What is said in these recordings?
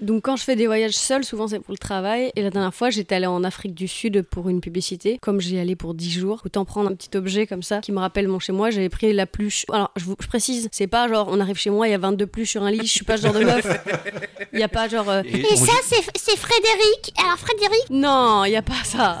Donc quand je fais des voyages seuls, souvent c'est pour le travail. Et la dernière fois, j'étais allée en Afrique du Sud pour une publicité. Comme j'y allais pour 10 jours, autant prendre un petit objet comme ça qui me rappelle mon chez moi. J'avais pris la pluche. Alors je, vous, je précise, c'est pas genre on arrive chez moi, il y a 22 pluches sur un lit. Je suis pas ce genre de meuf. Il y a pas genre. euh, Et ça, c'est c'est Frédéric. Alors, Frédéric, Non, il y a pas ça.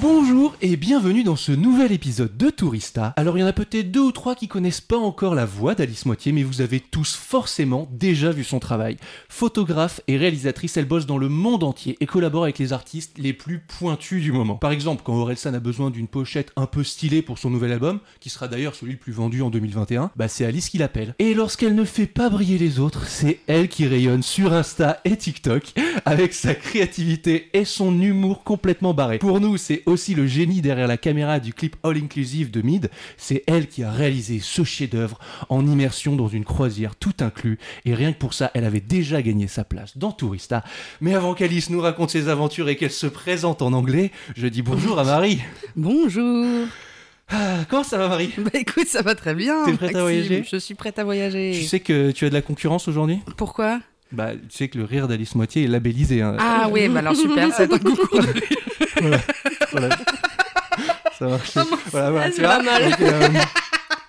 Bonjour et bienvenue dans ce nouvel épisode de Tourista. Alors il y en a peut-être deux ou trois qui connaissent pas encore la voix d'Alice Moitié, mais vous avez tous forcément déjà vu son travail. Photographe et réalisatrice, elle bosse dans le monde entier et collabore avec les artistes les plus pointus du moment. Par exemple, quand Orelsan a besoin d'une pochette un peu stylée pour son nouvel album, qui sera d'ailleurs celui le plus vendu en 2021, bah c'est Alice qui l'appelle. Et lorsqu'elle ne fait pas briller les autres, c'est elle qui rayonne sur Insta et TikTok avec sa créativité et son humour complètement barré. Pour nous, c'est aussi le génie derrière la caméra du clip All Inclusive de Mid. C'est elle qui a réalisé ce chef-d'œuvre en immersion dans une croisière tout inclus. Et rien que pour ça, elle avait déjà gagné sa place dans Tourista. Mais avant qu'Alice nous raconte ses aventures et qu'elle se présente en anglais, je dis bonjour à Marie. Bonjour. Ah, comment ça va Marie? Bah écoute, ça va très bien. T'es prête à voyager? Je suis prête à voyager. Tu sais que tu as de la concurrence aujourd'hui? Pourquoi? Bah, tu sais que le rire d'Alice Moitié est labellisé. hein. Ah oui, bah alors super, c'est un concours de voilà. Voilà. Ça marche. Voilà, voilà, c'est tu vois pas mal. Donc, euh,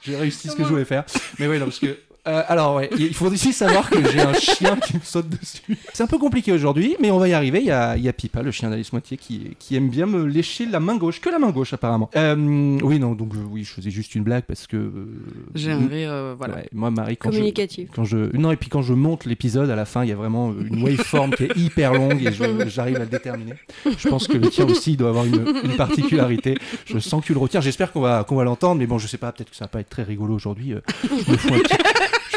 J'ai réussi ce que je voulais faire. Mais oui, non, parce que. Euh, alors, ouais, il faut aussi savoir que j'ai un chien qui me saute dessus. C'est un peu compliqué aujourd'hui, mais on va y arriver. Il y a, il y a Pipa, le chien d'Alice Moitié, qui, qui aime bien me lécher la main gauche, que la main gauche apparemment. Euh, oui, non, donc euh, oui, je faisais juste une blague parce que. euh, J'ai un rire, euh, voilà. ouais, moi, Marie, quand je, Communicatif. quand je non et puis quand je monte l'épisode à la fin il y a vraiment une waveform qui est hyper longue et je- j'arrive à le déterminer je pense que le tien aussi il doit avoir une, une particularité je sens que tu le retires j'espère qu'on va qu'on va l'entendre mais bon je sais pas peut-être que ça va pas être très rigolo aujourd'hui euh,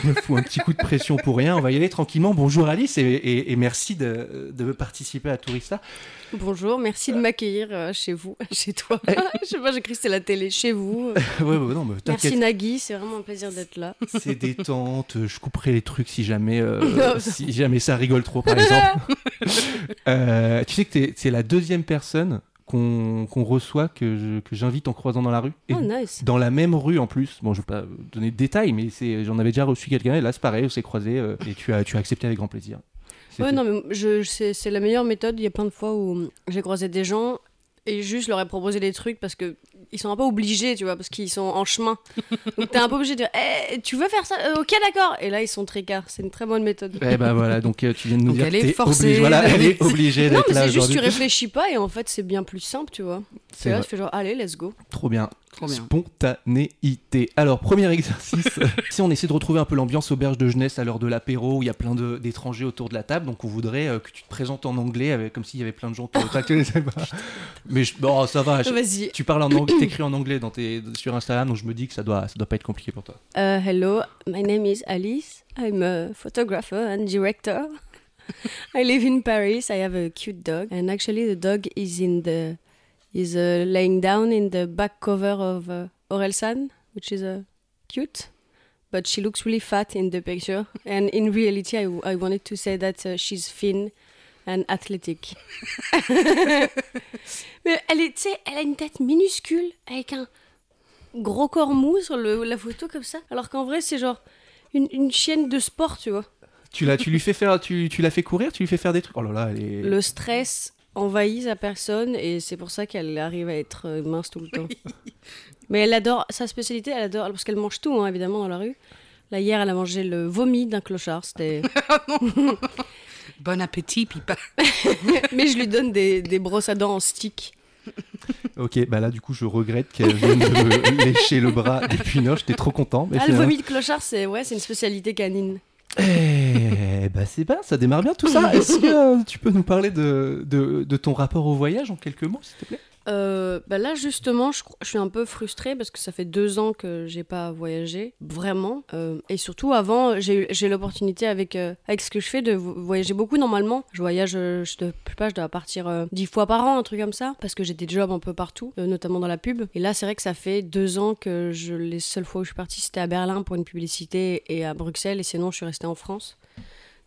je me fous un petit coup de pression pour rien on va y aller tranquillement bonjour Alice et, et- et merci de, de participer à Tourista Bonjour, merci de m'accueillir euh, chez vous, chez toi. je sais pas, j'ai cru que c'était la télé chez vous. ouais, ouais, non mais Merci Nagui, c'est vraiment un plaisir d'être là. c'est détente je couperai les trucs si jamais euh, Non, si jamais ça rigole trop par exemple Euh, tu sais que c'est la deuxième personne qu'on reçoit que j'invite en croisant dans la rue. Et Oh, nice. dans la même rue en plus. Bon, je vais pas donner de détails, mais j'en avais déjà reçu quelqu'un et là c'est pareil, on s'est croisé euh, et tu as tu as accepté avec grand plaisir. Ouais, non, mais je, c'est la meilleure méthode. Il y a plein de fois où j'ai croisé des gens et juste leur ai proposé des trucs parce que ils sont un peu obligés, tu vois, parce qu'ils sont en chemin. Donc t'es un peu obligé de dire, Eh, tu veux faire ça? Euh, Ok, d'accord. Et là, ils sont tricards. C'est une très bonne méthode. Eh ben voilà, donc euh, tu viens de nous Donc dire elle que est forcée obligée- voilà, elle est obligée Non, d'être mais là c'est juste, tu réfléchis pas et en fait, c'est bien plus simple, tu vois. C'est là, tu fais genre, allez, let's go. Trop bien. Trop bien. Spontanéité. Alors, premier exercice. si on essaie de retrouver un peu l'ambiance auberge de jeunesse à l'heure de l'apéro, où il y a plein de- d'étrangers autour de la table, donc on voudrait euh, que tu te présentes en anglais, avec, comme s'il y avait plein de gens autour de la table. Mais je- bon, ça va. je- Vas-y. tu parles en anglais, t'écris en anglais dans tes, sur Instagram, donc je me dis que ça doit, ça doit pas être compliqué pour toi. Uh, hello, my name is Alice. I'm a photographer and director. I live in Paris. I have a cute dog, and actually, the dog is in the is uh, laying down in the back cover of uh, Orelsan, which is uh, cute. But she looks really fat in the picture, and in reality, I, I wanted to say that uh, she's thin and athletic. Mais elle est, tu sais, elle a une tête minuscule avec un gros corps mou sur le- la photo comme ça, alors qu'en vrai c'est genre une, une chienne de sport, tu vois. Tu l'as, tu lui fais faire, tu, tu l'as fait courir, tu lui fais faire des trucs? Oh là là, elle est. Le stress envahit sa personne et c'est pour ça qu'elle arrive à être euh, mince tout le temps. Mais elle adore sa spécialité, elle adore parce qu'elle mange tout hein, évidemment dans la rue. Là, hier, elle a mangé le vomi d'un clochard. C'était. Bon appétit, Pipa. Mais je lui donne des, des brosses à dents en stick. Ok, bah là du coup je regrette qu'elle vienne de me lécher le bras depuis une heure, j'étais trop content. Mais Ah, le vomi de clochard, c'est ouais, c'est une spécialité canine. Eh bah c'est bien, ça démarre bien tout ça. Est-ce que euh, tu peux nous parler de, de, ton rapport au voyage en quelques mots s'il te plaît? Euh, bah là, justement, je, suis un peu frustrée parce que ça fait deux ans que j'ai pas voyagé, vraiment. Euh, et surtout, avant, j'ai eu- l'opportunité avec, euh, avec ce que je fais de vo- voyager beaucoup normalement. Je voyage, je, je sais pas, je dois partir dix fois par an, un truc comme ça, parce que j'ai des jobs un peu partout, notamment dans la pub. Et là, c'est vrai que ça fait deux ans que je, les seules fois où je suis partie, c'était à Berlin pour une publicité et à Bruxelles, et sinon, je suis restée en France.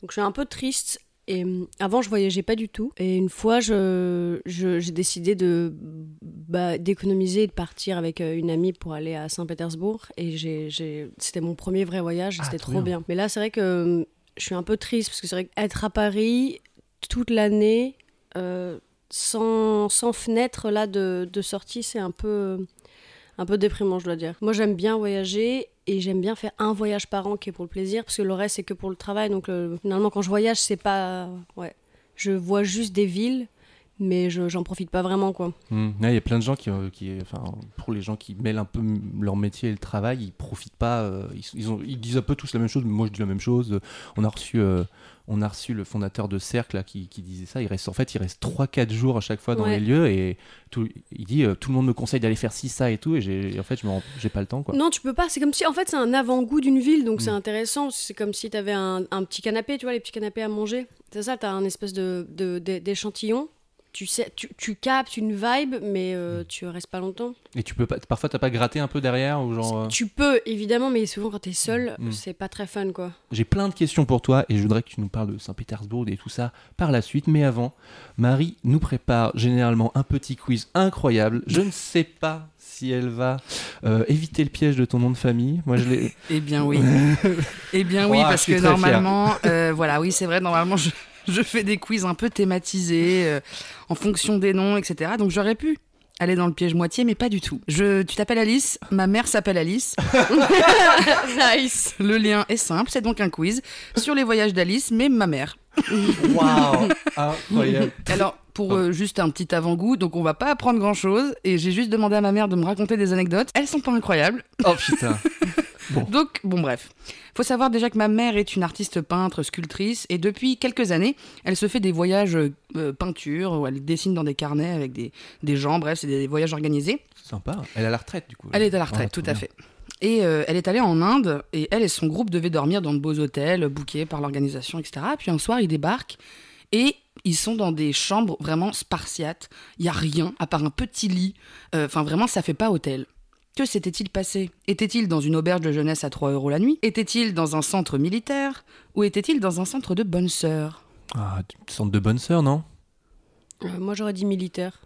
Donc, je suis un peu triste. Et hum, avant, je voyageais pas du tout. Et une fois, je, j'ai décidé de bah, d'économiser et de partir avec euh, une amie pour aller à Saint-Pétersbourg. Et j'ai, c'était mon premier vrai voyage. Ah, c'était trop bien. Mais là, c'est vrai que hum, je suis un peu triste parce que c'est vrai qu'être à Paris toute l'année, euh, sans, sans fenêtre là de, de sortie, c'est un peu, un peu déprimant, je dois dire. Moi, j'aime bien voyager et j'aime bien faire un voyage par an qui est pour le plaisir parce que le reste, c'est que pour le travail. Donc, euh, finalement, quand je voyage, c'est pas. Ouais. Je vois juste des villes, mais je, j'en profite pas vraiment, quoi. Hmm, ouais, Il y a plein de gens qui, euh, qui, enfin, pour les gens qui mêlent un peu leur métier et le travail, ils profitent pas. euh, ils, ils ont- ils disent un peu tous la même chose, mais moi je dis la même chose. On a reçu, euh, on a reçu le fondateur de Cercle là, qui, qui disait ça. Il reste, en fait, il reste 3-4 jours à chaque fois dans Ouais. les lieux et tout, il dit euh, tout le monde me conseille d'aller faire ci, ça et tout. Et en fait, je j'ai pas le temps quoi. Non, tu peux pas. C'est comme si, en fait, c'est un avant-goût d'une ville, donc c'est Mm. intéressant. C'est comme si tu avais un, un petit canapé, tu vois, les petits canapés à manger. C'est ça, tu as un espèce de, de- de- d'échantillon. Tu, sais, tu, tu captes une vibe, mais euh, tu restes pas longtemps. Et tu peux pas, parfois t'as pas gratté un peu derrière ou genre. euh, Tu peux, évidemment, mais souvent quand t'es seul, Mm. c'est pas très fun, quoi. J'ai plein de questions pour toi et je voudrais que tu nous parles de Saint-Pétersbourg et tout ça par la suite. Mais avant, Marie nous prépare généralement un petit quiz incroyable. Je ne sais pas si elle va euh, éviter le piège de ton nom de famille. Moi, je l'ai. Eh bien oui. eh bien oui, parce que normalement, euh, voilà, oui, c'est vrai, normalement, je, je fais des quiz un peu thématisés euh, en fonction des noms, etc. Donc j'aurais pu aller dans le piège moitié, mais pas du tout. Je, tu t'appelles Alice, ma mère s'appelle Alice. nice Le lien est simple, c'est donc un quiz sur les voyages d'Alice, mais ma mère. Waouh Incroyable. Alors, pour euh, juste un petit avant-goût, donc on va pas apprendre grand-chose, et j'ai juste demandé à ma mère de me raconter des anecdotes. Elles sont pas incroyables. Oh putain. Donc, bon, bref. Faut savoir déjà que ma mère est une artiste peintre, sculptrice, et depuis quelques années, elle se fait des voyages euh, peinture, où elle dessine dans des carnets avec des, des gens, bref, c'est des voyages organisés. Sympa. Elle est à la retraite du coup. Elle est à la retraite, Ah, tout à fait. Et euh, elle est allée en Inde, et elle et son groupe devaient dormir dans de beaux hôtels, bookés par l'organisation, etc. Puis un soir, ils débarquent, et ils sont dans des chambres vraiment spartiates. Il y a rien, à part un petit lit. Euh, Enfin, vraiment, ça fait pas hôtel. Que s'était-il passé? Était-il dans une auberge de jeunesse à 3 euros la nuit? Était-il dans un centre militaire? Ou était-il dans un centre de bonnes sœurs Ah, centre de bonne sœur, non? Euh, Moi, j'aurais dit militaire.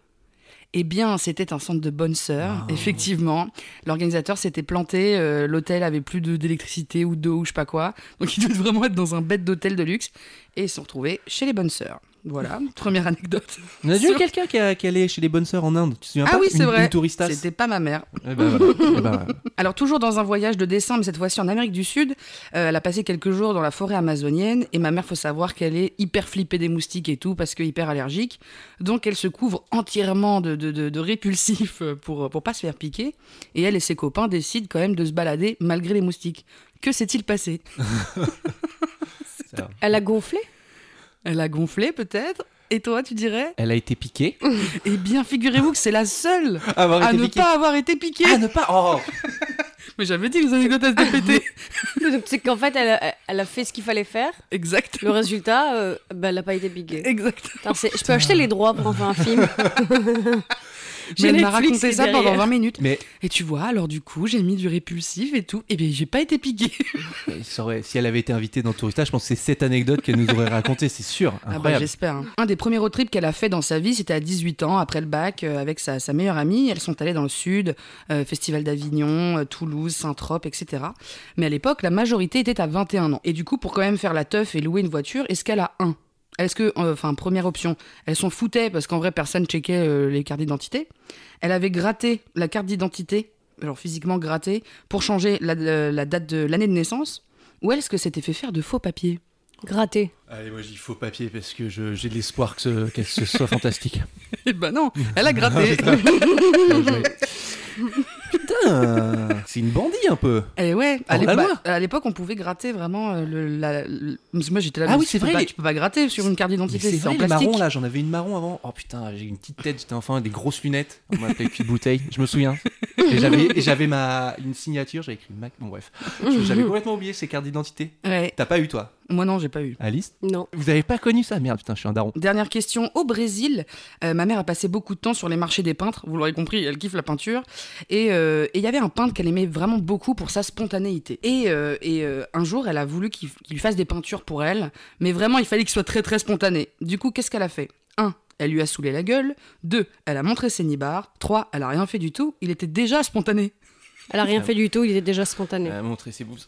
Eh bien, c'était un centre de bonnes sœurs, effectivement. L'organisateur s'était planté, euh, l'hôtel avait plus de- d'électricité ou d'eau ou je sais pas quoi. Donc, ils devaient vraiment être dans un bête d'hôtel de luxe. Et ils se sont retrouvés chez les bonnes sœurs. Voilà, première anecdote. On a déjà eu quelqu'un qui, a- qui allait chez les bonnes sœurs en Inde. Tu te souviens Ah pas oui, c'est vrai. C'était pas ma mère. Eh ben. Eh ben. Alors toujours dans un voyage de dessin, mais cette fois-ci en Amérique du Sud, euh, elle a passé quelques jours dans la forêt amazonienne et ma mère, faut savoir qu'elle est hyper flippée des moustiques et tout parce que hyper allergique, donc elle se couvre entièrement de, de, de, de répulsifs pour pour pas se faire piquer et elle et ses copains décident quand même de se balader malgré les moustiques. Que s'est-il passé? Elle a gonflé? Elle a gonflé peut-être et toi, tu dirais Elle a été piquée. Eh bien, figurez-vous que c'est la seule Avoir à été ne piquée. pas avoir été piquée. Ah, ne pas. Oh Mais j'avais dit les anecdotes à se répéter. Donc, C'est qu'en fait, elle a, elle a fait ce qu'il fallait faire. exact. Le résultat, euh, bah, elle n'a pas été piquée. Exact. Putain, c'est- je peux acheter les droits pour en faire un film. Mais elle m'a raconté ça pendant derrière. 20 minutes. Mais Et tu vois, alors du coup, j'ai mis du répulsif et tout. Et bien, j'ai pas été aurait- si elle avait été invitée dans Tourista, je pense que c'est cette anecdote qu'elle nous aurait racontée, c'est sûr. Ah bah, j'espère. hein. Un des premiers road trips qu'elle a fait dans sa vie, c'était à 18 ans, après le bac, euh, avec sa, sa meilleure amie. Elles sont allées dans le sud, euh, Festival d'Avignon, euh, Toulouse, Saint-Trope, etc. Mais à l'époque, la majorité était à 21 ans. Et du coup, pour quand même faire la teuf et louer une voiture, est-ce qu'elle a un? Est-ce que, euh, enfin, première option, elles s'en foutaient parce qu'en vrai, personne checkait euh, les cartes d'identité. Elle avait gratté la carte d'identité, alors physiquement gratté, pour changer la, la- la date de l'année de naissance. Ou est-ce que c'était fait faire de faux papiers Gratter. Allez, moi je dis faux papier parce que j'ai de l'espoir que ce- qu'elle ce soit fantastique. Eh ben non, elle a gratté. Putain, c'est une bandit un peu. Et ouais, à l'époque, loi. à l'époque, on pouvait gratter vraiment euh, le, la, le- Moi, j'étais là. Ah oui, c'est vrai, pas- les- Tu peux pas gratter sur une carte d'identité, C'est c'est en vrai, les marrons là, j'en avais une marron avant. Oh putain, j'ai une petite tête, j'étais enfant, des grosses lunettes. On m'appelait de bouteille, je me souviens. Et j'avais, et j'avais ma une signature, j'avais écrit Mac. Bon bref, j'avais complètement oublié ces cartes d'identité. Ouais. T'as pas eu toi, Moi non, j'ai pas eu. Alice? Non. Vous avez pas connu ça? Merde, putain, je suis un daron. Dernière question. Au Brésil, euh, ma mère a passé beaucoup de temps sur les marchés des peintres. Vous l'aurez compris, elle kiffe la peinture. Et euh, et il y avait un peintre qu'elle aimait vraiment beaucoup pour sa spontanéité. Et, euh, et euh, un jour, elle a voulu qu'il qu'il lui fasse des peintures pour elle. Mais vraiment, il fallait qu'il soit très très spontané. Du coup, qu'est-ce qu'elle a fait? 1. Elle lui a saoulé la gueule. 2. Elle a montré ses nibards. 3. Elle a rien fait du tout. Il était déjà spontané. Elle a rien fait du tout, il était déjà spontané. Euh, montrer ses boobs.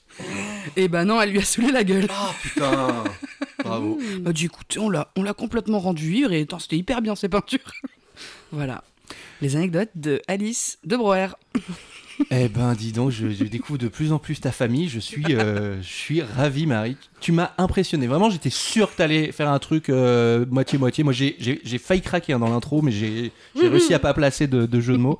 Et ben non, elle lui a saoulé la gueule. Oh putain, bravo. Elle a dit écoute, on l'a, on l'a complètement rendu ivre et c'était hyper bien ces peintures. voilà. Les anecdotes de Alice de Brouwer. Eh ben, dis donc, je, je découvre de plus en plus ta famille. Je suis, euh, je suis ravi, Marie. Tu m'as impressionné. Vraiment, j'étais sûr que t'allais faire un truc euh, moitié-moitié. Moi, j'ai- failli craquer hein, dans l'intro, mais j'ai réussi à pas placer de, de jeu de mots.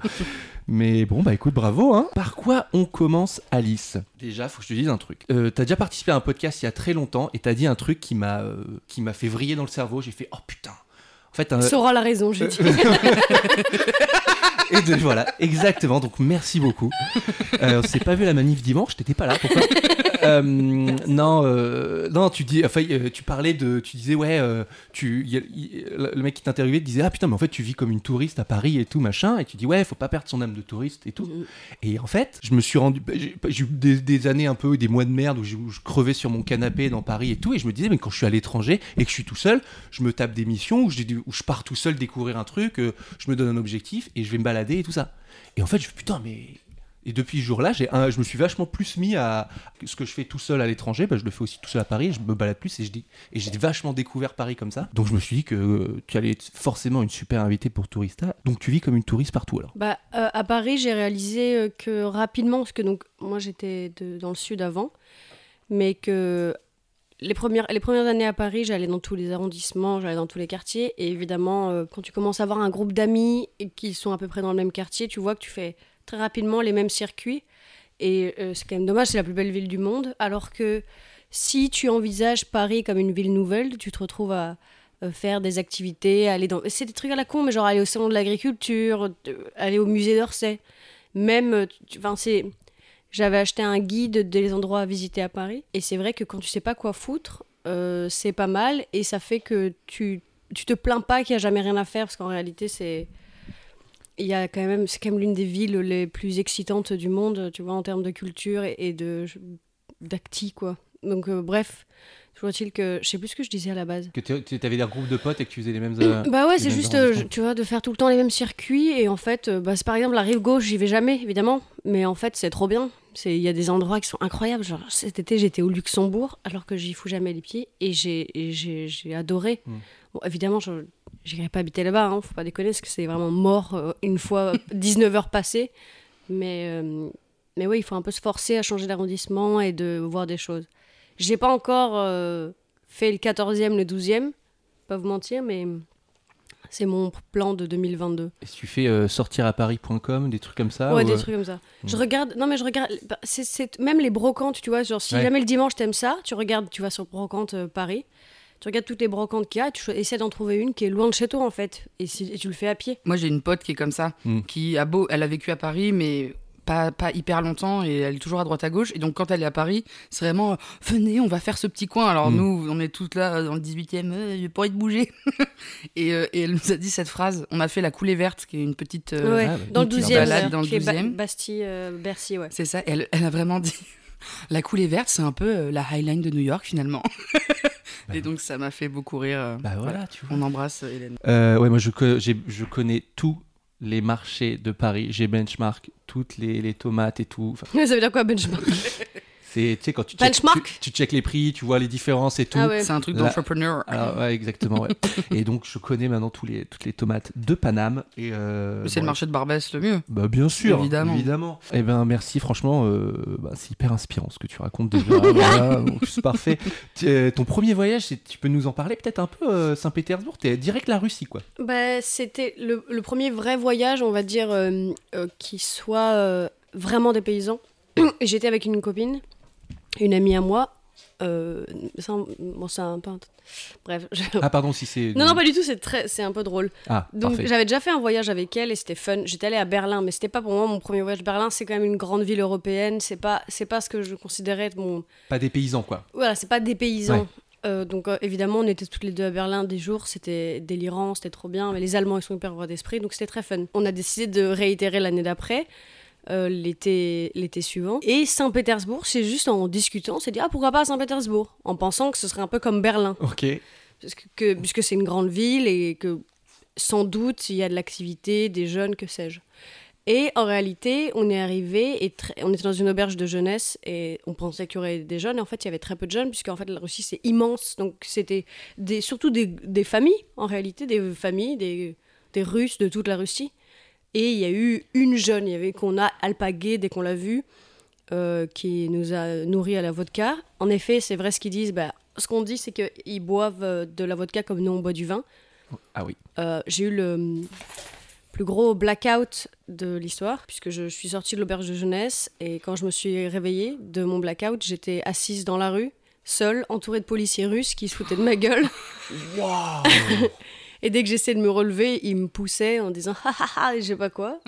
Mais bon, bah écoute, bravo. Hein. Par quoi on commence, Alice? Déjà, faut que je te dise un truc. Euh, t'as déjà participé à un podcast il y a très longtemps et t'as dit un truc qui m'a euh, qui m'a fait vriller dans le cerveau. J'ai fait, oh putain. En fait, un, Sora la raison, j'ai dit. et voilà, exactement. Donc merci beaucoup. Euh, on s'est pas vu la manif dimanche, t'étais pas là. Euh, Non, euh, non. Tu dis, enfin, euh, tu parlais de, tu disais ouais, tu, le mec qui t'interviewait te disait ah putain, mais en fait tu vis comme une touriste à Paris et tout machin. Et tu dis ouais, faut pas perdre son âme de touriste et tout. Et en fait, je me suis rendu, j'ai eu des, années un peu, des mois de merde où je, où crevais sur mon canapé dans Paris et tout, et je me disais, mais quand je suis à l'étranger et que je suis tout seul, je me tape des missions où je, pars tout seul découvrir un truc, je me donne un objectif et je vais me balader et tout ça. Et en fait, je putain, mais. Et depuis ce jour-là, j'ai un- je me suis vachement plus mis à ce que je fais tout seul à l'étranger, bah, je le fais aussi tout seul à Paris, je me balade plus et je dis et j'ai vachement découvert Paris comme ça. Donc je me suis dit que euh, tu allais être forcément une super invitée pour Tourista. Donc tu vis comme une touriste partout alors. Bah, euh, à Paris, j'ai réalisé euh, que rapidement, parce que donc moi j'étais dans le sud avant, mais que les premières, les premières années à Paris, j'allais dans tous les arrondissements, j'allais dans tous les quartiers, et évidemment, euh, quand tu commences à avoir un groupe d'amis qui sont à peu près dans le même quartier, tu vois que tu fais très rapidement les mêmes circuits, et euh, c'est quand même dommage, c'est la plus belle ville du monde, alors que si tu envisages Paris comme une ville nouvelle, tu te retrouves à euh, faire des activités, aller dans... C'est des trucs à la con, mais genre aller au salon de l'agriculture, aller au musée d'Orsay. Même, enfin, c'est... J'avais acheté un guide des endroits à visiter à Paris, et c'est vrai que quand tu sais pas quoi foutre, euh, c'est pas mal, et ça fait que tu, tu te plains pas qu'il y a jamais rien à faire, parce qu'en réalité, c'est... Quand même, même l'une des villes les plus excitantes du monde, tu vois, en termes de culture et, d'acti, quoi. Donc, euh, bref, toujours est-il que je sais plus ce que je disais à la base. Que tu avais des groupes de potes et que tu faisais les mêmes. euh, Bah ouais, les c'est juste, euh, tu vois, de faire tout le temps les mêmes circuits. Et en fait, euh, bah, par exemple la rive gauche, j'y vais jamais, évidemment. Mais en fait, c'est trop bien. Il y a des endroits qui sont incroyables. Genre, cet été, j'étais au Luxembourg, alors que j'y fous jamais les pieds. Et j'ai adoré. Mm. Bon, évidemment, je n'irai pas habiter là-bas, hein, faut pas déconner, parce que c'est vraiment mort euh, une fois 19 heures passées. Mais, euh, mais oui, il faut un peu se forcer à changer d'arrondissement et de voir des choses. J'ai pas encore euh, fait le 14e, le 12e, pas vous mentir, mais c'est mon plan de 2022. Et tu fais euh, sortiraparis.com, des trucs comme ça ouais, ou, des euh, trucs comme ça. Je Mm. regarde, non mais je regarde, bah, même les brocantes, tu vois, genre si Ouais. jamais le dimanche t'aimes ça, tu regardes, tu vas sur Brocante euh, Paris, tu regardes toutes les brocantes qu'il y a, tu essaies d'en trouver une qui est loin de chez toi en fait, et, si- et tu le fais à pied. Moi, j'ai une pote qui est comme ça, Mm. qui a beau, elle a vécu à Paris, mais pas, pas hyper longtemps, et elle est toujours à droite à gauche. Et donc, quand elle est à Paris, c'est vraiment, euh, venez, on va faire ce petit coin. Alors Mm. nous, on est toutes là euh, dans le 18e, euh, j'ai pas envie de bouger. et, euh, et elle nous a dit cette phrase. On a fait la coulée verte, qui est une petite. euh, ouais, ah, dans le une petite 12e, balade dans le qui est Ba- 12e. Bastille, euh, Bercy, ouais. C'est ça. Elle, elle a vraiment dit. La coulée verte, c'est un peu euh, la highline de New York finalement. et donc ça m'a fait beaucoup rire. Bah voilà, tu vois. On embrasse Hélène. Euh, ouais, moi je, co- j'ai- je connais tous les marchés de Paris. J'ai benchmark toutes les, les tomates et tout. Enfin, ça veut dire quoi benchmark? c'est tu sais, quand tu check, Benchmark tu, tu check les prix, tu vois les différences et tout. Ah ouais. C'est un truc d'entrepreneur. Ouais, exactement. ouais. et donc, je connais maintenant tous les, toutes les tomates de Paname. Et euh, C'est le marché de Barbès le mieux. Bah bien sûr, Évidemment. évidemment. Eh ben merci, franchement, euh, bah, c'est hyper inspirant ce que tu racontes déjà. voilà, donc c'est parfait. Tu- euh, ton premier voyage, tu peux nous en parler peut-être un peu, euh, Saint-Pétersbourg? T'es direct la Russie, quoi. Bah, c'était le, le premier vrai voyage, on va dire, euh, euh, qui soit euh, vraiment des paysans. J'étais avec une copine, une amie à moi. Euh, c'est un- bon, c'est un peu. Bref. je- Ah pardon, si c'est. Non, non, pas du tout, c'est très, c'est un peu drôle. Ah, Donc j'avais déjà fait un voyage avec elle et c'était fun. J'étais allée à Berlin, mais c'était pas pour moi mon premier voyage. Berlin, c'est quand même une grande ville européenne. C'est pas, c'est pas ce que je considérais être mon. Pas des paysans, quoi. Voilà, c'est pas des paysans. Ouais. Euh, donc euh, évidemment, on était toutes les deux à Berlin des jours, c'était délirant, c'était trop bien. Mais les Allemands, ils sont hyper ouverts d'esprit, donc c'était très fun. On a décidé de réitérer l'année d'après. Euh, l'été l'été suivant et Saint-Pétersbourg c'est juste en discutant on s'est dit ah pourquoi pas Saint-Pétersbourg? En pensant que ce serait un peu comme Berlin Ok. parce que, que- puisque c'est une grande ville et que sans doute il y a de l'activité, des jeunes, que sais-je. Et en réalité, on est arrivé et on était dans une auberge de jeunesse et on pensait qu'il y aurait des jeunes. Et en fait, il y avait très peu de jeunes puisque en fait la Russie c'est immense. Donc c'était des, surtout des, des familles en réalité, des familles, des, des Russes de toute la Russie. Et il y a eu une jeune, il y avait qu'on a alpagué dès qu'on l'a vue, euh, qui nous a nourris à la vodka. En effet, c'est vrai ce qu'ils disent. Bah, ce qu'on dit, c'est qu'ils boivent euh, de la vodka comme nous on boit du vin. Ah oui. Euh, J'ai eu le plus gros blackout de l'histoire, puisque je suis sortie de l'auberge de jeunesse et quand je me suis réveillée de mon blackout, j'étais assise dans la rue, seule, entourée de policiers russes qui se foutaient de ma gueule. Et dès que j'essayais de me relever, ils me poussaient en disant ha ha ha, je sais pas quoi.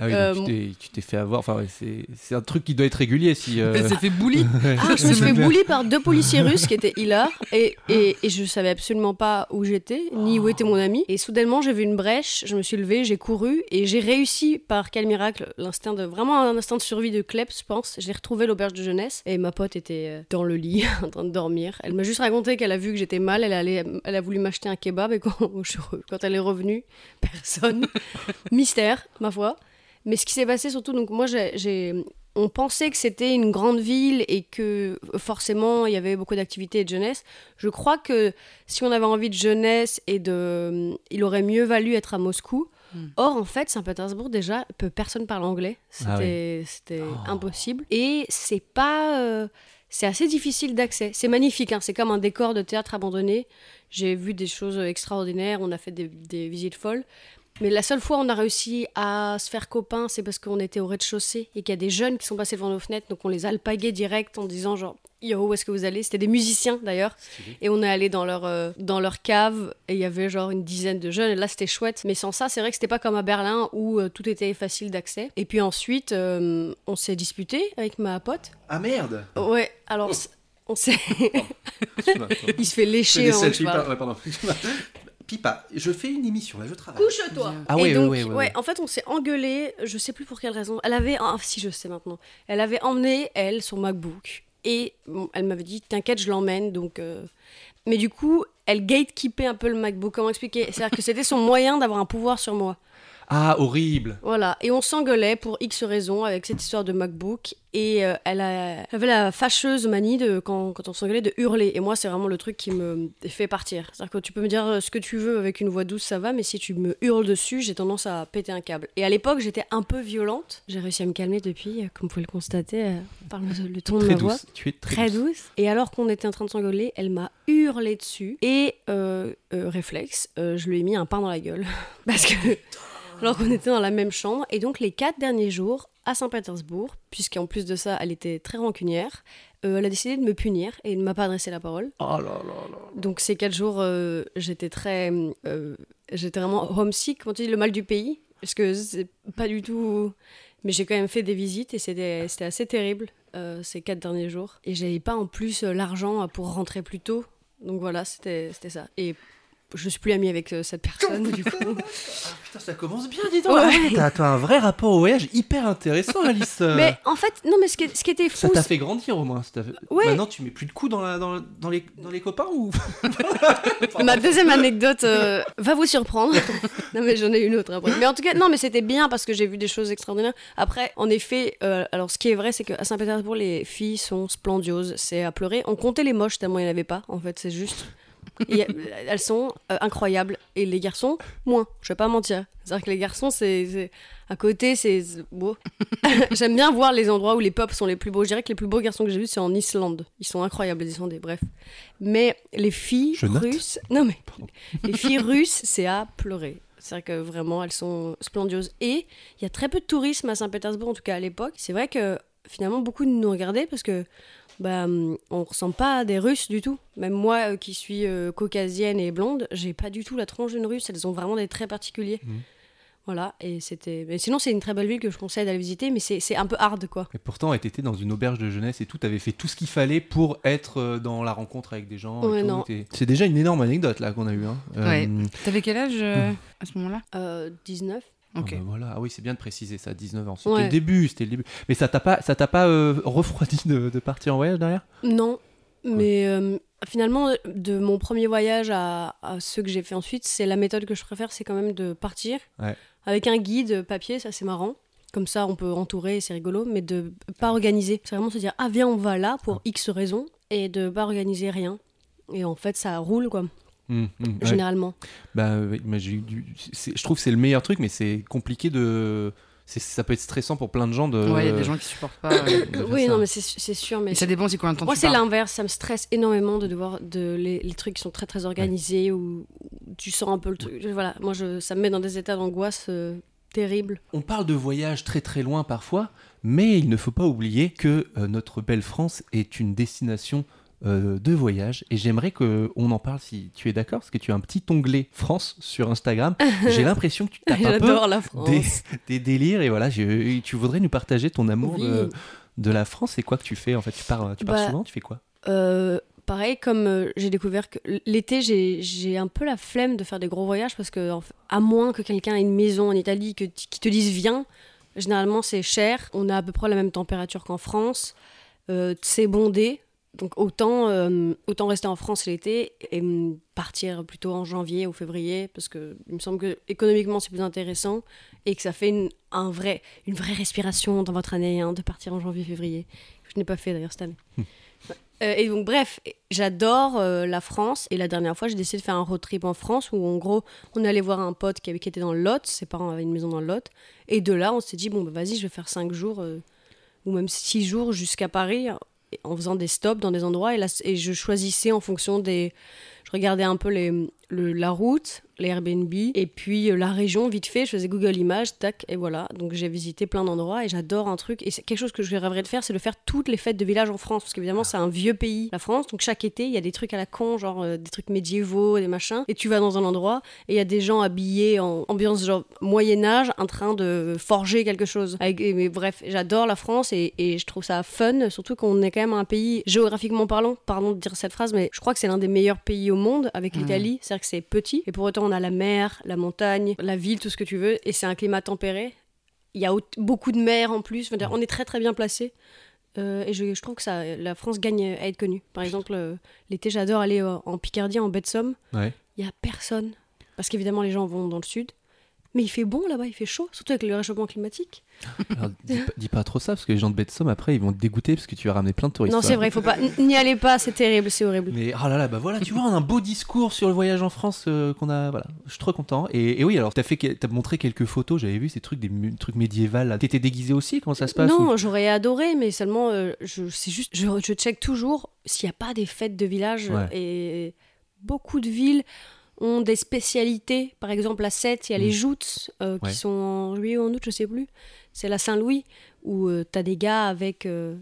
Ah oui, Euh, tu t'es- fait avoir. Enfin, ouais, c'est c'est un truc qui doit être régulier si. euh, Elle s'est fait bully. Ah, je me suis fait bully par deux policiers russes qui étaient hilar et, et, et je savais absolument pas où j'étais ni où était mon ami. Et soudainement, j'ai vu une brèche, je me suis levée, j'ai couru et j'ai réussi par quel miracle, l'instinct de vraiment un instinct de survie de Kleps, je pense. J'ai retrouvé l'auberge de jeunesse et ma pote était euh, dans le lit en train de dormir. Elle m'a juste raconté qu'elle a vu que j'étais mal, elle, allait, elle a voulu m'acheter un kebab et quand, quand elle est revenue, personne. Mystère, ma foi. Mais ce qui s'est passé surtout, donc moi j'ai- on pensait que c'était une grande ville et que forcément il y avait beaucoup d'activités et de jeunesse. Je crois que si on avait envie de jeunesse et de, il aurait mieux valu être à Moscou. Or en fait, Saint-Pétersbourg déjà, peu personne parle anglais. C'était Ah c'était Oh. impossible et c'est pas euh, c'est assez difficile d'accès. C'est magnifique, hein, c'est comme un décor de théâtre abandonné. J'ai vu des choses extraordinaires, on a fait des, des visites folles. Mais la seule fois où on a réussi à se faire copains, c'est parce qu'on était au rez-de-chaussée et qu'il y a des jeunes qui sont passés devant nos fenêtres, donc on les a alpagués direct en disant genre Yo, où est-ce que vous allez? C'était des musiciens d'ailleurs. Et on est allé dans leur, euh, dans leur cave et il y avait genre une dizaine de jeunes et là c'était chouette. Mais sans ça, c'est vrai que c'était pas comme à Berlin où euh, tout était facile d'accès. Et puis ensuite, euh, on s'est disputé avec ma pote. Ah merde Ouais, alors c- on s'est. Excuse-moi. il se fait lécher selfies, cheval. par- ouais, pardon. Pipa, je fais une émission là, je travaille. Couche-toi. Ah donc, ouais, ouais, ouais, ouais. en fait, on s'est engueulé, je sais plus pour quelle raison. Elle avait, ah si je sais maintenant, elle avait emmené, elle, son MacBook. Et bon, elle m'avait dit, t'inquiète, je l'emmène. Donc, euh, Mais du coup, elle gatekeepait un peu le MacBook. Comment expliquer? C'est-à-dire que c'était son moyen d'avoir un pouvoir sur moi. Ah, horrible Voilà, et on s'engueulait pour X raisons avec cette histoire de MacBook. Et euh, elle, a- elle avait la fâcheuse manie, de, quand, quand on s'engueulait, de hurler. Et moi, c'est vraiment le truc qui me fait partir. C'est-à-dire que tu peux me dire euh, ce que tu veux avec une voix douce, ça va, mais si tu me hurles dessus, j'ai tendance à péter un câble. Et à l'époque, j'étais un peu violente. J'ai réussi à me calmer depuis, euh, comme vous pouvez le constater, euh, par le, le ton de ma voix douce. Tu es très, très douce. douce. Et alors qu'on était en train de s'engueuler, elle m'a hurlé dessus. Et euh, réflexe, je lui ai mis un pain dans la gueule. Parce que. Alors qu'on était dans la même chambre. Et donc, les quatre derniers jours à Saint-Pétersbourg, puisqu'en plus de ça, elle était très rancunière, euh, elle a décidé de me punir et ne m'a pas adressé la parole. Oh là là là. Donc, ces quatre jours, euh, j'étais très. euh, j'étais vraiment homesick, quand tu dis le mal du pays. Parce que c'est pas du tout. Mais j'ai quand même fait des visites et c'était assez terrible ces quatre derniers jours. Et j'avais pas en plus l'argent pour rentrer plus tôt. Donc voilà, c'était c'était ça. Et je suis plus amie avec euh, cette personne du coup. Putain, ça commence bien, dis donc. Ouais. Ah, T'as t'as un vrai rapport au voyage hyper intéressant, Alice. Euh, Mais en fait, non, mais ce qui, ce qui était ça fou, t'a c'est- fait grandir au moins. ça t'a fait- Ouais. Maintenant, tu mets plus de coups dans, la, dans, dans les, dans les copains ou? Ma deuxième anecdote euh, va vous surprendre. non, mais j'en ai une autre après. Mais en tout cas, non, mais c'était bien parce que j'ai vu des choses extraordinaires. Après, en effet, euh, alors ce qui est vrai, c'est qu'à Saint-Pétersbourg, les filles sont splendioses. C'est à pleurer. On comptait les moches tellement il n'y en avait pas. En fait, c'est juste. Et, elles sont euh, incroyables. Et les garçons, moins. Je vais pas mentir. C'est-à-dire que les garçons, c'est. À côté, c'est beau. J'aime bien voir les endroits où les peuples sont les plus beaux. Je dirais que les plus beaux garçons que j'ai vus, c'est en Islande. Ils sont incroyables, les Islandais. Bref. Mais les filles Je russes. Non, mais Pardon. les filles russes, c'est à pleurer. C'est-à-dire que vraiment, elles sont splendioses. Et il y a très peu de tourisme à Saint-Pétersbourg, en tout cas à l'époque. C'est vrai que finalement, beaucoup nous regardaient parce que bah, hum, on ressemble pas à des Russes du tout. Même moi, euh, qui suis euh, caucasienne et blonde, j'ai pas du tout la tronche d'une Russe. Elles ont vraiment des traits particuliers. Mhm. Voilà, et c'était. Mais sinon, c'est une très belle ville que je conseille d'aller visiter, mais c'est un peu hard, quoi. Et pourtant, t'étais dans une auberge de jeunesse et tout, t'avais fait tout ce qu'il fallait pour être euh, dans la rencontre avec des gens. Ouais, C'est déjà une énorme anecdote là qu'on a eue. Hein. Ouais. T'avais quel âge euh, à ce moment-là? Euh, 19 ah Ok. bah voilà. ah oui, c'est bien de préciser ça, 19 ans. C'était Ouais. le début, c'était le début. Mais ça t'a pas, ça t'a pas euh, refroidi de, de partir en voyage derrière? Non, mais euh, finalement, de mon premier voyage à, à ceux que j'ai fait ensuite, c'est la méthode que je préfère, c'est quand même de partir Ouais. avec un guide papier, ça c'est marrant. Comme ça, on peut entourer, c'est rigolo, mais de pas organiser. C'est vraiment se dire, ah viens, on va là pour X raisons, et de pas organiser rien. Et en fait, ça roule, quoi, Ouais. généralement. Bah, oui, mais j'ai eu du- c'est- je trouve que c'est le meilleur truc, mais c'est compliqué de. c'est- Ça peut être stressant pour plein de gens de. Ouais, il y a des gens qui supportent pas. euh, oui, ça. non, mais c'est c'est sûr, mais Et ça dépend aussi combien de temps Moi, c'est l'inverse. Ça me stresse énormément de devoir de les, les trucs qui sont très très organisés ou ou tu sens un peu le truc. Voilà, moi, je, ça me met dans des états d'angoisse euh, terribles. On parle de voyages très très loin parfois, mais il ne faut pas oublier que euh, notre belle France est une destination euh, de voyage et j'aimerais qu'on en parle si tu es d'accord, parce que tu as un petit onglet France sur Instagram. J'ai l'impression que tu tapes un peu la des, des délires et voilà, je- tu voudrais nous partager ton amour Oui. de, de la France. C'est quoi que tu fais en fait Tu pars, tu pars Bah, souvent Tu fais quoi? Euh, pareil, comme euh, j'ai découvert que l'été, j'ai un peu la flemme de faire des gros voyages parce que, en fait, à moins que quelqu'un ait une maison en Italie que, qui te dise viens, généralement c'est cher. On a à peu près la même température qu'en France. Euh, c'est bondé. Donc autant, euh, autant rester en France l'été et hum, partir plutôt en janvier ou février parce que il me semble que économiquement c'est plus intéressant et que ça fait une, un vrai, une vraie respiration dans votre année hein, de partir en janvier-février. Je n'ai pas fait d'ailleurs cette année. Euh, et donc, bref, j'adore euh, la France. Et la dernière fois, j'ai décidé de faire un road trip en France où, en gros, on allait voir un pote qui, avait, qui était dans le Lot. Ses parents avaient une maison dans le Lot. Et de là, on s'est dit, bon, bah, vas-y, je vais faire 5 jours euh, ou même 6 jours jusqu'à Paris en faisant des stops dans des endroits. Et, là, et je choisissais en fonction des. Je regardais un peu les, le- la route, les Airbnb, et puis euh, la région, vite fait, je faisais Google Images, tac, et voilà. Donc j'ai visité plein d'endroits et j'adore un truc. Et c'est quelque chose que je rêverais de faire, c'est de faire toutes les fêtes de village en France. Parce qu'évidemment, c'est un vieux pays, la France. Donc chaque été, il y a des trucs à la con, genre euh, des trucs médiévaux, des machins. Et tu vas dans un endroit et il y a des gens habillés en ambiance genre Moyen-Âge en train de forger quelque chose. Avec- mais bref, j'adore la France et, et je trouve ça fun, surtout qu'on est quand même un pays géographiquement parlant. Pardon de dire cette phrase, mais je crois que c'est l'un des meilleurs pays au monde avec l'Italie. C'est-à-dire que c'est petit et pour autant on a la mer, la montagne, la ville, tout ce que tu veux. Et c'est un climat tempéré. Il y a au- beaucoup de mer en plus. Dire, on est très très bien placé. Euh, et je, je trouve que ça, la France gagne à être connue. Par exemple, euh, l'été, j'adore aller euh, en Picardie, en baie de Somme. Ouais. Il y a personne. Parce qu'évidemment, les gens vont dans le sud. Mais il fait bon là-bas, il fait chaud, surtout avec le réchauffement climatique. Alors, dis, pas, dis pas trop ça, parce que les gens de bête somme après ils vont te dégoûter parce que tu as ramené plein de touristes. non, c'est vrai, il faut pas. N'y allez pas, c'est terrible, c'est horrible. Mais oh là là, bah voilà, tu vois, on a un beau discours sur le voyage en France euh, qu'on a. Voilà, je suis trop content. Et, et oui, alors t'as fait, t'as montré quelques photos, j'avais vu ces trucs, des trucs médiévals. là. T'étais déguisé aussi Comment ça se passe Non, ou- j'aurais adoré, mais seulement, euh, je, c'est juste, je, je check toujours s'il n'y a pas des fêtes de village. Ouais. Et beaucoup de villes ont des spécialités. Par exemple, à Sète, il y a les Mm. joutes euh, Ouais. qui sont en juillet ou en août, je sais plus. C'est la Saint-Louis où tu as des gars avec. euh,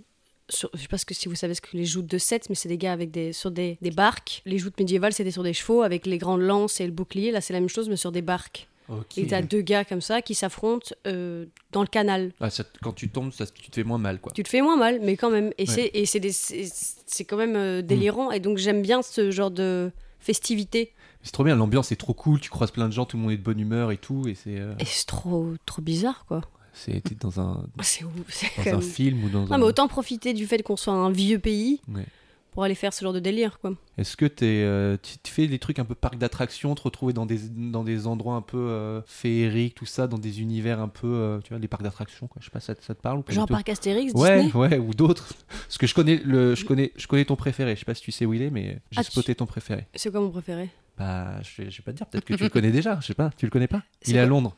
sur, je sais pas si vous savez ce que les joutes de Sète, mais c'est des gars avec des, sur des, des barques. Les joutes médiévales, c'était sur des chevaux avec les grandes lances et le bouclier. Là, c'est la même chose, mais sur des barques. Ok. Et tu as deux gars comme ça qui s'affrontent euh, dans le canal. Ah, ça- quand tu tombes, ça, tu te fais moins mal, quoi. Tu te fais moins mal, mais quand même. Et Ouais. c'est et c'est des- c'est c'est quand même euh, délirant. Et donc j'aime bien ce genre de festivité. C'est trop bien, l'ambiance est trop cool, tu croises plein de gens, tout le monde est de bonne humeur et tout, et c'est. euh, trop, trop bizarre, quoi. c'est dans un, dans un même- film ou dans Non, un. mais autant profiter du fait qu'on soit un vieux pays Ouais. pour aller faire ce genre de délire, quoi. Est-ce que euh, tu tu fais des trucs un peu parc d'attractions, te retrouver dans des, dans des endroits un peu euh, féeriques, tout ça, dans des univers un peu. euh, tu vois, les parcs d'attractions, quoi. Je sais pas, ça, ça te parle ou pas Genre Parc Astérix, Ouais, Disney? ouais, ou d'autres. Parce que je connais, le, je, connais, je connais ton préféré. Je sais pas si tu sais où il est, mais j'ai Ah, tu- spoté ton préféré. C'est quoi mon préféré? Bah, je vais, je vais pas te dire. Peut-être que tu le connais déjà. Je sais pas. Tu le connais pas? Il est à Londres.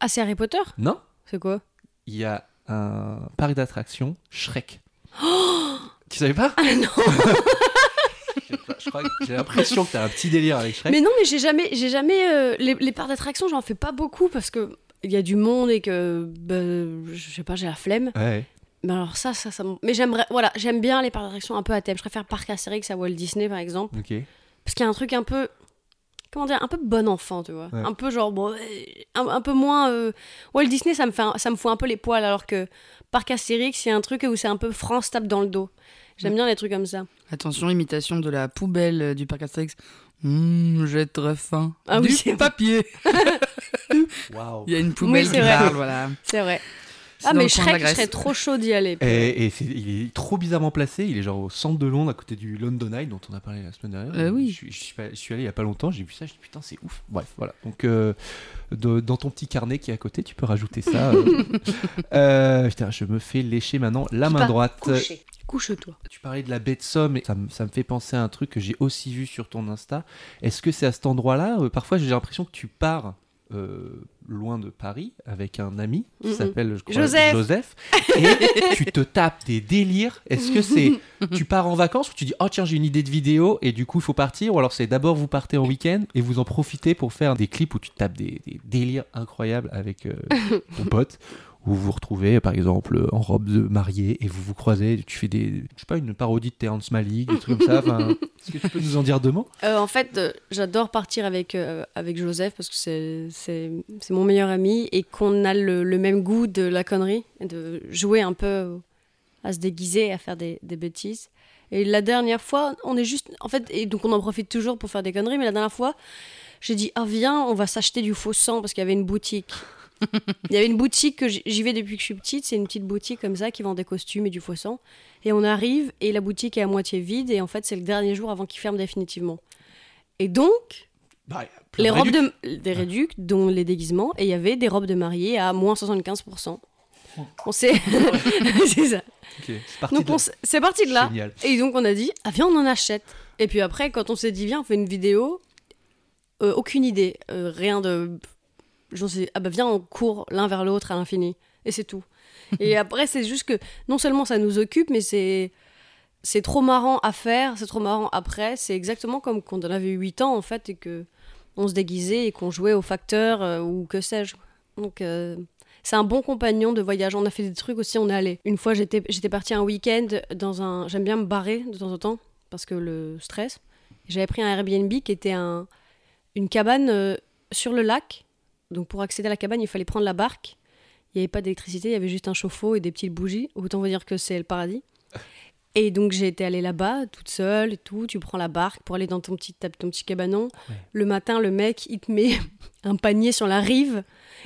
Ah, c'est Harry Potter? Non C'est quoi? Il y a un parc d'attractions Shrek. tu savais pas? Ah non J'ai l'impression que t'as un petit délire avec Shrek. Mais non, mais j'ai jamais, j'ai jamais euh, les, les parcs d'attraction, j'en fais pas beaucoup parce que il y a du monde et que bah, je sais pas, j'ai la flemme. Ouais. Mais alors ça, ça, ça. Mais j'aimerais, voilà, j'aime bien les parcs d'attraction un peu à thème. Je préfère Parc Astérix à Walt Disney par exemple, Ok. Parce qu'il y a un truc un peu, comment dire, un peu bon enfant, tu vois, Ouais. un peu genre bon, un, un peu moins. euh, Walt Disney, ça me fait, un- ça me fout un peu les poils, alors que Parc Astérix, il y a un truc où c'est un peu France tape dans le dos. J'aime bien les trucs comme ça. Attention, imitation de la poubelle euh, du parc Astérix. Hum, j'ai très faim. Ah oui, du c'est- papier. Waouh. Il y a une poubelle c'est qui vrai. parle, voilà. C'est vrai. Ah mais Shrek, je serais trop chaud d'y aller. Et, il est trop bizarrement placé. Il est genre au centre de Londres, à côté du London Eye, dont on a parlé la semaine dernière. Euh, oui. Je, suis- je suis, pas- je suis allé il y a pas longtemps. J'ai vu ça. Je dis putain, c'est ouf. Bref, voilà. Donc, euh, de- dans ton petit carnet qui est à côté, tu peux rajouter ça. euh. Putain, je me fais lécher maintenant la main droite. Couché. Couche-toi. Tu parlais de la baie de Somme et ça, me- ça me fait penser à un truc que j'ai aussi vu sur ton Insta. Est-ce que c'est à cet endroit-là? Parfois, j'ai l'impression que tu pars euh, loin de Paris avec un ami qui s'appelle Joseph. Joseph et tu te tapes des délires. Est-ce que c'est tu pars en vacances ou tu dis oh tiens j'ai une idée de vidéo et du coup il faut partir? Ou alors c'est d'abord vous partez en week-end et vous en profitez pour faire des clips où tu tapes des, des délires incroyables avec euh, ton pote où vous vous retrouvez par exemple en robe de mariée et vous vous croisez, tu fais des, je sais pas, une parodie de Terrence Malick, des trucs comme ça. Enfin, Est-ce que tu peux nous en dire deux mots? Euh, en fait, euh, j'adore partir avec, euh, avec Joseph parce que c'est- c'est c'est mon meilleur ami et qu'on a le, le même goût de la connerie, et de jouer un peu à se déguiser, à faire des, des bêtises. Et la dernière fois, on est juste. En fait, et donc on en profite toujours pour faire des conneries, mais la dernière fois, j'ai dit Ah, viens, on va s'acheter du faux sang parce qu'il y avait une boutique. Il y avait une boutique que j'y vais depuis que je suis petite, c'est une petite boutique comme ça qui vend des costumes et du sang. Et on arrive et la boutique est à moitié vide et en fait c'est le dernier jour avant qu'il ferme définitivement. Et donc, les robes de, des réducs, dont les déguisements, et il y avait des robes de mariée à moins 75%. On sait, c'est ça. C'est parti. Donc de- on s- c'est parti de là. Génial. Et donc on a dit, ah viens on en achète. Et puis après quand on s'est dit viens on fait une vidéo, euh, aucune idée, euh, rien de, j'en sais, ah bah viens on court l'un vers l'autre à l'infini et c'est tout. et après c'est juste que non seulement ça nous occupe mais c'est c'est trop marrant à faire, c'est trop marrant après. C'est exactement comme quand on avait 8 ans en fait et que on se déguisait et qu'on jouait au facteur euh, ou que sais-je. Donc euh, c'est un bon compagnon de voyage. On a fait des trucs aussi, on est allé. Une fois, j'étais j'étais partie un week-end dans un. J'aime bien me barrer de temps en temps parce que le stress. J'avais pris un Airbnb qui était un, une cabane euh, sur le lac. Donc pour accéder à la cabane, il fallait prendre la barque. Il n'y avait pas d'électricité, il y avait juste un chauffe-eau et des petites bougies. Autant vous dire que c'est le paradis. Et donc j'ai été allée là-bas, toute seule et tout. Tu prends la barque pour aller dans ton petit, ton petit cabanon. Le matin, le mec, il te met un panier sur la rive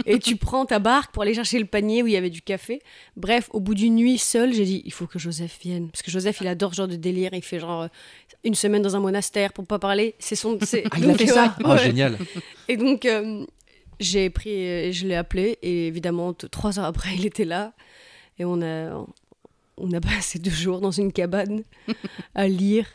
et tu prends ta barque pour aller chercher le panier où il y avait du café. Bref, au bout d'une nuit seule, j'ai dit il faut que Joseph vienne parce que Joseph il adore ce genre de délire. Il fait genre euh, une semaine dans un monastère pour pas parler. C'est son. c'est- Ah, il a fait ça ouais, Oh, génial. Et donc euh, j'ai pris, je l'ai appelé et évidemment trois heures après il était là et on a on a passé deux jours dans une cabane à lire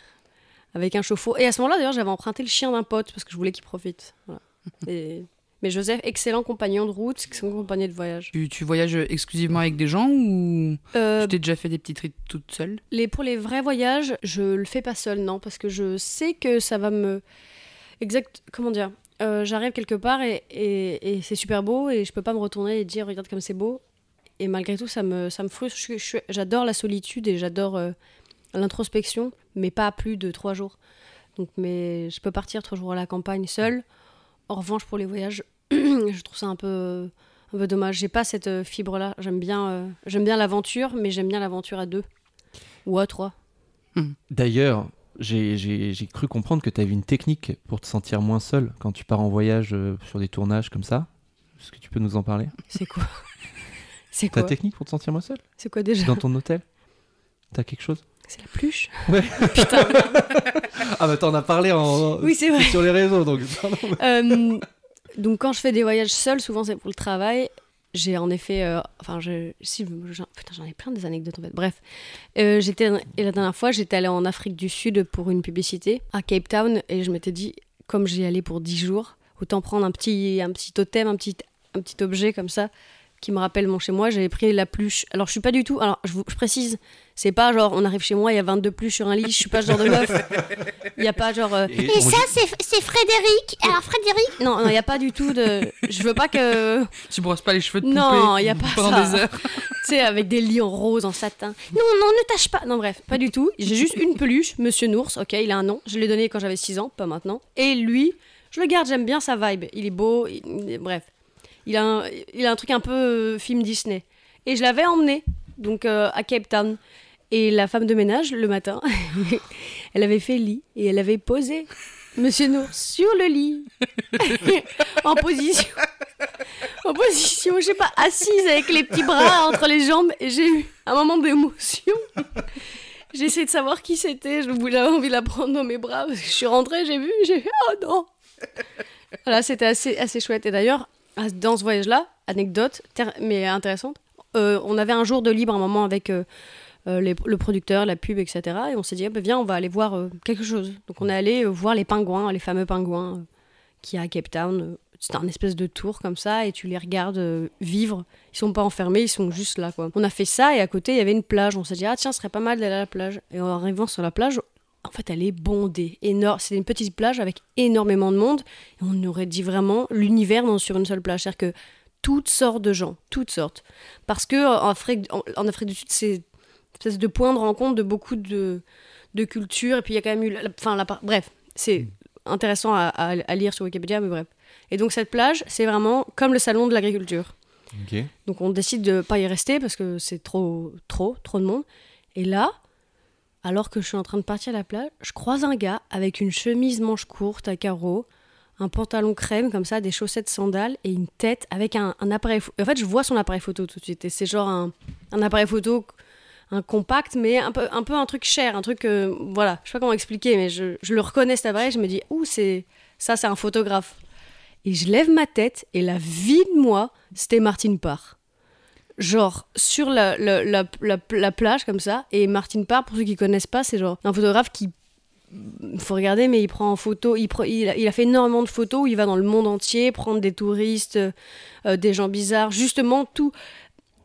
avec un chauffe-eau. Et à ce moment-là d'ailleurs j'avais emprunté le chien d'un pote parce que je voulais qu'il profite. Voilà. Et- mais Joseph, excellent compagnon de route, excellent compagnon de voyage. Tu, tu voyages exclusivement avec des gens ou Euh, tu t'es déjà fait des petits trips toute seule? Les, pour les vrais voyages, je le fais pas seul, non, parce que je sais que ça va me. Exact. Comment dire Euh, J'arrive quelque part et, c'est super beau et je peux pas me retourner et dire regarde comme c'est beau. Et malgré tout, ça me, ça me frustre. J'adore la solitude et j'adore euh, l'introspection, mais pas plus de trois jours. Donc, mais je peux partir trois jours à la campagne seule. En revanche, pour les voyages, je trouve ça un peu, un peu dommage. J'ai pas cette euh, fibre-là. J'aime bien, j'aime bien l'aventure, mais j'aime bien l'aventure à deux ou à trois. D'ailleurs, j'ai- cru comprendre que tu avais une technique pour te sentir moins seul quand tu pars en voyage euh, sur des tournages comme ça. Est-ce que tu peux nous en parler? C'est quoi? C'est Ta technique pour te sentir moins seul? C'est quoi déjà? Dans ton hôtel? T'as quelque chose? C'est la pluche? Ouais. Putain. Ah bah t'en as parlé en... Oui, c'est vrai. sur les réseaux donc. pardon. Euh, donc quand je fais des voyages seuls, souvent c'est pour le travail. J'ai en effet, euh, enfin, je, si, putain, j'en ai plein des anecdotes en fait. Bref, Euh, j'étais et la dernière fois, j'étais allée en Afrique du Sud pour une publicité à Cape Town et je m'étais dit, comme j'y allais pour 10 jours, autant prendre un petit, un petit totem, un petit, un petit objet comme ça qui me rappelle mon chez moi. J'avais pris la pluche. Alors je suis pas du tout. Alors je, vous, je précise, c'est pas genre on arrive chez moi, il y a 22 pluches sur un lit. Je suis pas ce genre de meuf. Il y a pas genre. euh, Et ça, c'est c'est Frédéric. Alors, Frédéric, non, il n'y a pas du tout de. Je veux pas que. Tu brosses pas les cheveux de poupée Non, y a pas pendant ça. des heures. Tu sais, avec des lits en rose, en satin. Non, non, ne tâche pas. Non, bref, pas du tout. J'ai juste une peluche, Monsieur Nours. Ok, il a un nom. Je l'ai donné quand j'avais 6 ans, pas maintenant. Et lui, je le garde, j'aime bien sa vibe. Il est beau. il- Bref. Il a, un, un truc un peu euh, film Disney. Et je l'avais emmené, donc euh, à Cape Town. Et la femme de ménage, le matin, elle avait fait lit et elle avait posé Monsieur Nours sur le lit. en position. En position, je sais pas, assise avec les petits bras entre les jambes. Et j'ai eu un moment d'émotion. J'ai essayé de savoir qui c'était. Je voulais envie de la prendre dans mes bras. Je suis rentrée, j'ai vu, j'ai fait oh non. Voilà, c'était assez, assez chouette. Et d'ailleurs, dans ce voyage-là, anecdote, mais intéressante, euh, on avait un jour de libre un moment avec euh, euh, le producteur, la pub, etc. Et on s'est dit, ah, bah, viens, on va aller voir quelque chose. Donc on est allé voir les pingouins, les fameux pingouins a à Cape Town. C'est un espèce de tour comme ça et tu les regardes vivre. Ils sont pas enfermés, ils sont juste là. On a fait ça et à côté il y avait une plage. On s'est dit, ah tiens, ce serait pas mal d'aller à la plage. Et en arrivant sur la plage, en fait, elle est bondée. Énorme. C'est une petite plage avec énormément de monde. Et on aurait dit vraiment l'univers sur une seule plage. C'est-à-dire que toutes sortes de gens, toutes sortes. Parce que euh, en Afrique, en, en Afrique du Sud, c'est espèce de point de rencontre de beaucoup de, de cultures. Et puis il y a quand même eu. la- bref, c'est intéressant à, à- à lire sur Wikipédia, mais bref. Et donc cette plage, c'est vraiment comme le salon de l'agriculture. Donc on décide de pas y rester parce que c'est trop, trop, trop de monde. Et là, alors que je suis en train de partir à la plage, je croise un gars avec une chemise manche courte à carreaux, un pantalon crème comme ça, des chaussettes sandales et une tête avec un, un appareil. En fait, je vois son appareil photo tout de suite. Et c'est genre un, appareil photo, un compact, mais un peu un, truc cher, un truc. euh, voilà, je sais pas comment expliquer, mais je, je le reconnais cet appareil. Je me dis, ouh, c'est ça, c'est un photographe. Et je lève ma tête et la vie de moi, c'était Martine Parr. Genre sur la, la, la, la- la plage comme ça. Et Martine Parr, pour ceux qui connaissent pas, c'est genre un photographe qui. faut regarder, mais il prend en photo. Il, pre- il, a, il a fait énormément de photos où il va dans le monde entier prendre des touristes, euh, des gens bizarres, justement tout.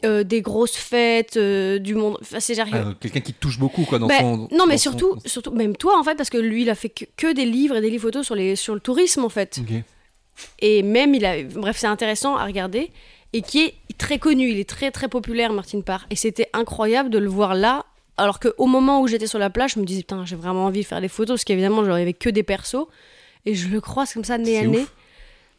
euh, des grosses fêtes euh, du monde. Enfin, c'est Ah, Quelqu'un qui te touche beaucoup quoi dans ben, son. non, mais son- surtout, surtout, même toi en fait, parce que lui, il a fait que, que des livres et des livres photos sur, les, sur le tourisme en fait. Et même, il a, bref, c'est intéressant à regarder. Et qui est très connu, il est très très populaire, Martin Parr. Et c'était incroyable de le voir là. Alors qu'au moment où j'étais sur la plage, je me disais, putain, j'ai vraiment envie de faire des photos. Parce qu'évidemment, y avait que des persos. Et je le croise comme ça, nez à nez.